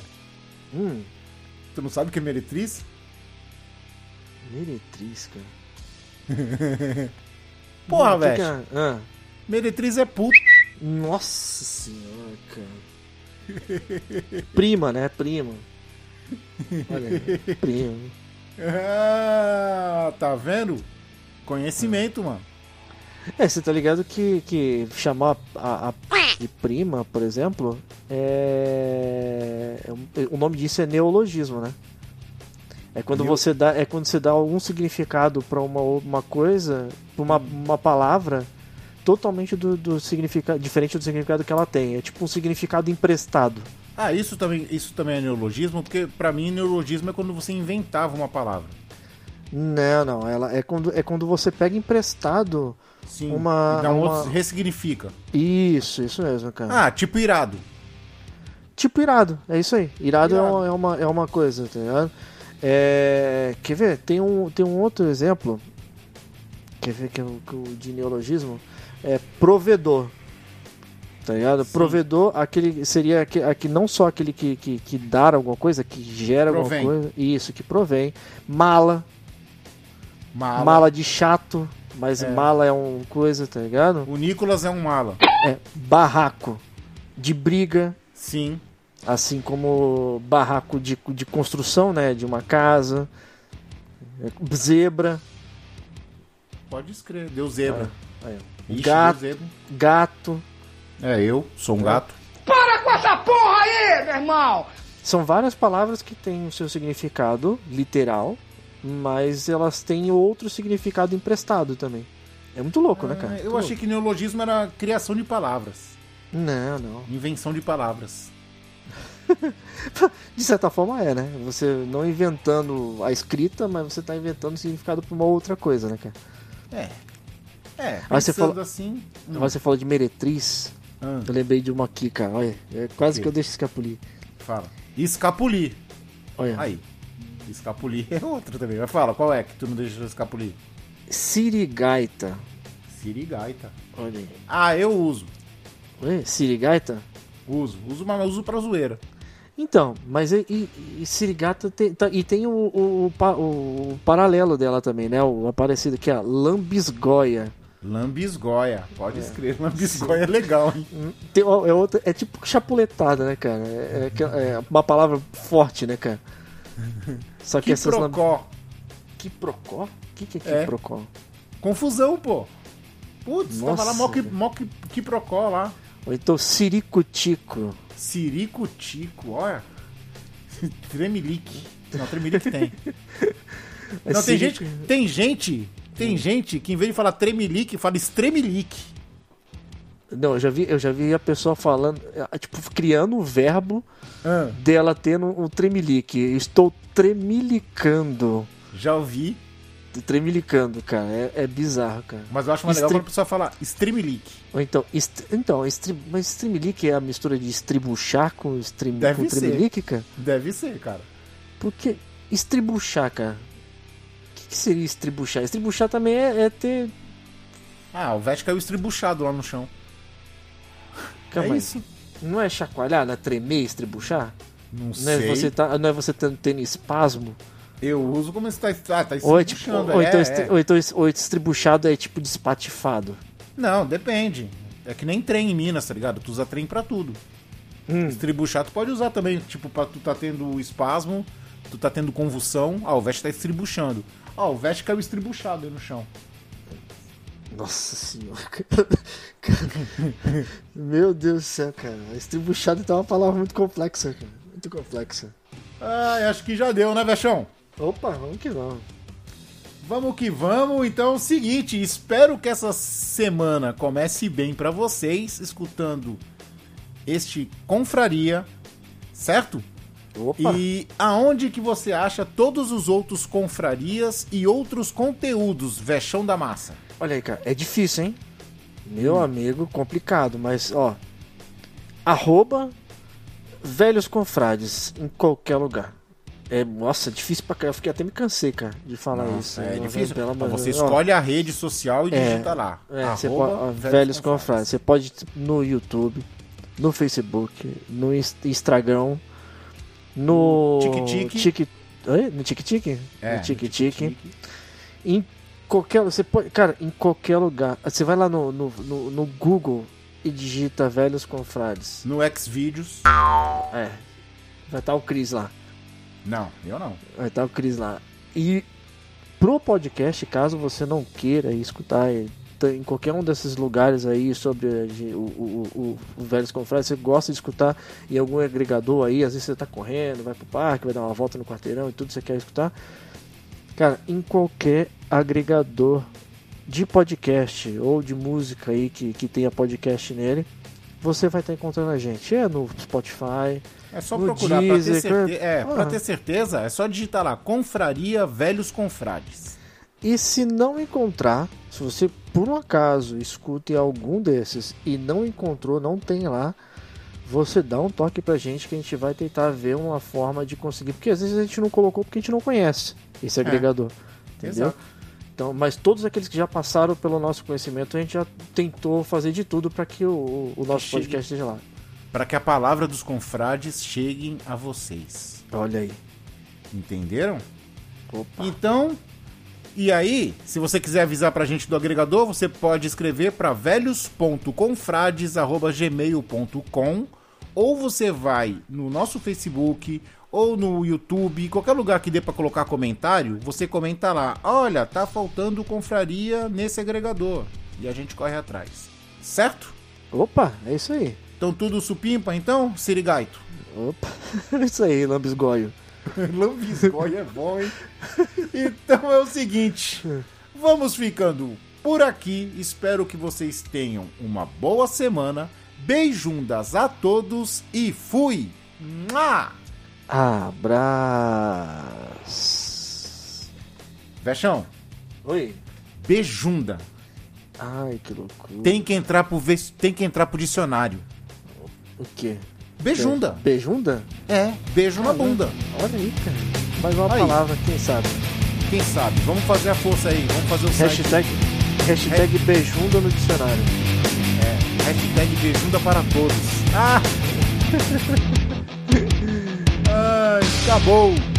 [SPEAKER 3] Hum.
[SPEAKER 2] Tu não sabe o que é meretriz?
[SPEAKER 3] Meretriz, cara.
[SPEAKER 2] Porra,
[SPEAKER 3] Hum, que
[SPEAKER 2] velho.
[SPEAKER 3] é? Ah.
[SPEAKER 2] Meretriz é puta.
[SPEAKER 3] Nossa senhora, cara. Prima, né? Prima. Olha aí. Prima.
[SPEAKER 2] Ah, tá vendo? Conhecimento, mano.
[SPEAKER 3] É, você tá ligado que, que chamar a, a de prima, por exemplo, é... é um- O nome disso é neologismo, né? É quando
[SPEAKER 2] Neo-
[SPEAKER 3] você dá, é quando você dá algum significado pra uma, uma coisa, pra uma, uma palavra totalmente do, do significado, diferente do significado que ela tem. É tipo um significado emprestado.
[SPEAKER 2] Ah, isso também, isso também é neologismo, porque pra mim neologismo é quando você inventava uma palavra.
[SPEAKER 3] Não, não. Ela é quando, é quando você pega emprestado.
[SPEAKER 2] Sim.
[SPEAKER 3] Uma-
[SPEAKER 2] e dá um
[SPEAKER 3] uma-
[SPEAKER 2] outro, ressignifica.
[SPEAKER 3] Isso, isso mesmo, cara.
[SPEAKER 2] Ah, tipo irado.
[SPEAKER 3] Tipo irado, é isso aí. Irado, É,
[SPEAKER 2] Irado.
[SPEAKER 3] uma, é, uma, é uma coisa, tá ligado? É, quer ver? Tem um, tem um outro exemplo. Quer ver que é o, que o de neologismo? É provedor. Tá ligado? Provedor, aquele seria aquele, aqui, não só aquele que, que, que dá alguma coisa, que gera
[SPEAKER 2] Provém.
[SPEAKER 3] alguma coisa. Isso, que provém. Mala,
[SPEAKER 2] Mala.
[SPEAKER 3] mala, de chato, mas
[SPEAKER 2] É.
[SPEAKER 3] mala é uma coisa, tá ligado?
[SPEAKER 2] O Nicolas é um mala.
[SPEAKER 3] É, barraco, de briga,
[SPEAKER 2] Sim.
[SPEAKER 3] assim como barraco de, de construção, né, de uma casa, é, zebra,
[SPEAKER 2] Pode escrever. Deu zebra.
[SPEAKER 3] aí, ó.
[SPEAKER 2] Ixi,
[SPEAKER 3] gato,
[SPEAKER 2] deu zebra.
[SPEAKER 3] gato.
[SPEAKER 2] É, eu sou um gato.
[SPEAKER 3] São várias palavras que têm o seu significado literal, mas elas têm outro significado emprestado também. É muito louco, né, cara?
[SPEAKER 2] Ah, eu
[SPEAKER 3] Muito
[SPEAKER 2] achei que neologismo era criação de palavras.
[SPEAKER 3] louco. Não, não.
[SPEAKER 2] Invenção de palavras.
[SPEAKER 3] De certa forma é, né? Você não inventando a escrita, mas você tá inventando o significado pra uma outra coisa, né, cara?
[SPEAKER 2] É. É,
[SPEAKER 3] Mas você fala-
[SPEAKER 2] assim. hum,
[SPEAKER 3] Agora você falou de meretriz,
[SPEAKER 2] ah,
[SPEAKER 3] eu lembrei de uma aqui, cara. Olha, é quase que eu deixo escapulir.
[SPEAKER 2] fala. Escapulir.
[SPEAKER 3] Olha.
[SPEAKER 2] Aí. Escapulir é outro também. Mas fala, qual é que tu não deixa escapulir?
[SPEAKER 3] Sirigaita.
[SPEAKER 2] Sirigaita.
[SPEAKER 3] Olha aí.
[SPEAKER 2] Ah, eu uso.
[SPEAKER 3] Ué, Sirigaita?
[SPEAKER 2] Uso. Uso, mas uso pra zoeira.
[SPEAKER 3] Então, mas e, e, e Sirigata tem, tá- e tem o, o, o o- paralelo dela também, né? O aparecido aqui, a Lambisgoia.
[SPEAKER 2] Lambisgoia. Pode escrever. Lambisgoia é legal, hein?
[SPEAKER 3] Hum, Tem, é, outra, é tipo chapuletada, né, cara? É, é que- é uma palavra forte, né, cara? Só que,
[SPEAKER 2] Que
[SPEAKER 3] essas
[SPEAKER 2] procó.
[SPEAKER 3] Quiprocó? O que, que é
[SPEAKER 2] É.
[SPEAKER 3] quiprocó?
[SPEAKER 2] Confusão, pô. Putz, tava lá
[SPEAKER 3] Nossa,
[SPEAKER 2] mó que, mó que, que procó lá.
[SPEAKER 3] Ou então Siricutico.
[SPEAKER 2] Siricutico, olha. Tremelique. Não, tremelique tem.
[SPEAKER 3] É
[SPEAKER 2] Não, tem
[SPEAKER 3] Sirico-
[SPEAKER 2] gente, tem gente, tem gente que em vez de falar tremelique, fala estremelique.
[SPEAKER 3] Não, eu já vi, eu já vi a pessoa falando, é, tipo, criando o verbo
[SPEAKER 2] Ah,
[SPEAKER 3] dela tendo um tremelique. Estou tremilicando.
[SPEAKER 2] já ouvi,
[SPEAKER 3] Tremilicando, cara. É, é bizarro, cara.
[SPEAKER 2] mas eu acho mais legal quando a pessoa fala estremelique.
[SPEAKER 3] Ou então, est... então estri... mas streamilique é a mistura de estribuchar com, stream...
[SPEAKER 2] Deve
[SPEAKER 3] com
[SPEAKER 2] ser.
[SPEAKER 3] tremelique, cara?
[SPEAKER 2] Deve ser, cara.
[SPEAKER 3] Porque estribuchar, cara. O que, que seria estribuchar? Estribuchar também é, é ter.
[SPEAKER 2] Ah, o Vete caiu estribuchado lá no chão.
[SPEAKER 3] Calma
[SPEAKER 2] é
[SPEAKER 3] aí.
[SPEAKER 2] isso.
[SPEAKER 3] Não é chacoalhar, não é tremer, estribuchar?
[SPEAKER 2] Não,
[SPEAKER 3] Não
[SPEAKER 2] sei.
[SPEAKER 3] é você, tá... não é você tendo, tendo espasmo?
[SPEAKER 2] Eu uso como se tá, tá
[SPEAKER 3] Ou, é tipo,
[SPEAKER 2] estribuchando.
[SPEAKER 3] ou,
[SPEAKER 2] é,
[SPEAKER 3] então,
[SPEAKER 2] é.
[SPEAKER 3] ou então ou estribuchado é tipo despatifado.
[SPEAKER 2] Não, depende. É que nem trem em Minas, tá ligado? Tu usa trem pra tudo.
[SPEAKER 3] Hum.
[SPEAKER 2] Estribuchar tu pode usar também, tipo, pra tu tá tendo espasmo, tu tá tendo convulsão, ah, o Veste tá estribuchando. Ah, o Veste caiu estribuchado aí no chão.
[SPEAKER 3] Nossa senhora. Cara, Meu Deus do céu, cara. Estribuchado é uma palavra muito complexa, cara. Muito complexa.
[SPEAKER 2] Ah, acho que já deu, né, Vechão?
[SPEAKER 3] Opa, vamos que vamos.
[SPEAKER 2] Vamos que vamos. Então, é o seguinte, espero que essa semana comece bem pra vocês, escutando este Confraria, certo?
[SPEAKER 3] Opa!
[SPEAKER 2] E aonde que você acha todos os outros confrarias e outros conteúdos, Vexão da Massa?
[SPEAKER 3] Olha aí, cara, é difícil, hein? Meu amigo, complicado, mas ó. Arroba Velhos Confrades em qualquer lugar. É, nossa, difícil pra caramba. Eu fiquei até me cansei, cara, de falar isso.
[SPEAKER 2] é
[SPEAKER 3] Eu-
[SPEAKER 2] difícil.
[SPEAKER 3] de
[SPEAKER 2] você
[SPEAKER 3] Deus. Ó,
[SPEAKER 2] escolhe a rede social e
[SPEAKER 3] É,
[SPEAKER 2] digita lá.
[SPEAKER 3] É, você
[SPEAKER 2] Arroba
[SPEAKER 3] pode, ó, velhos confrades. Você pode no YouTube, no Facebook, no Ins- Instagram, no
[SPEAKER 2] Tic-tic.
[SPEAKER 3] Tic-? No TikTok?
[SPEAKER 2] É,
[SPEAKER 3] no
[SPEAKER 2] tique-tique.
[SPEAKER 3] Em qualquer, você pode, cara, em qualquer lugar. Você vai lá no, no, no, no Google e digita velhos confrades.
[SPEAKER 2] No Xvideos.
[SPEAKER 3] É. Vai estar o Cris lá.
[SPEAKER 2] Não, eu não.
[SPEAKER 3] Vai estar o Cris lá. E pro podcast, caso você não queira escutar tá em qualquer um desses lugares aí sobre o, o, o, o Velhos Confrades, você gosta de escutar em algum agregador aí, às vezes você tá correndo, vai pro parque, vai dar uma volta no quarteirão e tudo você quer escutar. Cara, em qualquer agregador de podcast ou de música aí que, que tenha podcast nele, você vai estar encontrando a gente. É no Spotify,
[SPEAKER 2] É só procurar pra ter certeza. É,
[SPEAKER 3] ah.
[SPEAKER 2] pra ter certeza, é só digitar lá, Confraria Velhos Confrades.
[SPEAKER 3] E se não encontrar, se você por um acaso escuta em algum desses e não encontrou, não tem lá, você dá um toque pra gente que a gente vai tentar ver uma forma de conseguir. Porque às vezes a gente não colocou porque a gente não conhece esse agregador. Entendeu?
[SPEAKER 2] Exato.
[SPEAKER 3] Então, mas todos aqueles que já passaram pelo nosso conhecimento, a gente já tentou fazer de tudo para que o, o nosso
[SPEAKER 2] chegue.
[SPEAKER 3] podcast esteja lá.
[SPEAKER 2] Pra que a palavra dos confrades cheguem a vocês.
[SPEAKER 3] Olha aí.
[SPEAKER 2] Entenderam?
[SPEAKER 3] Opa.
[SPEAKER 2] Então, e aí, se você quiser avisar pra gente do agregador, você pode escrever para velhos.confrades@gmail.com ou você vai no nosso Facebook ou no YouTube, qualquer lugar que dê pra colocar comentário, você comenta lá: "Olha, tá faltando confraria nesse agregador". E a gente corre atrás. Certo?
[SPEAKER 3] Opa, é isso aí.
[SPEAKER 2] Então tudo supimpa então, Sirigaito.
[SPEAKER 3] Opa, é isso aí, lambisgoio.
[SPEAKER 2] Lambisgoia é bom, hein? Então é o seguinte, vamos ficando por aqui. Espero que vocês tenham uma boa semana. Beijundas a todos e fui! Mua!
[SPEAKER 3] Abraço.
[SPEAKER 2] Vexão,
[SPEAKER 3] Oi.
[SPEAKER 2] beijunda.
[SPEAKER 3] Ai, que loucura.
[SPEAKER 2] Tem que entrar pro, tem que entrar pro dicionário.
[SPEAKER 3] O quê?
[SPEAKER 2] Beijunda.
[SPEAKER 3] Beijunda?
[SPEAKER 2] É, beijo na bunda.
[SPEAKER 3] Olha aí, cara. Mais uma
[SPEAKER 2] Aí.
[SPEAKER 3] palavra, quem sabe?
[SPEAKER 2] Quem sabe? Vamos fazer a força aí. Vamos fazer o site.
[SPEAKER 3] Hashtag, hashtag beijunda no dicionário.
[SPEAKER 2] É, hashtag beijunda para todos. Ah! Acabou!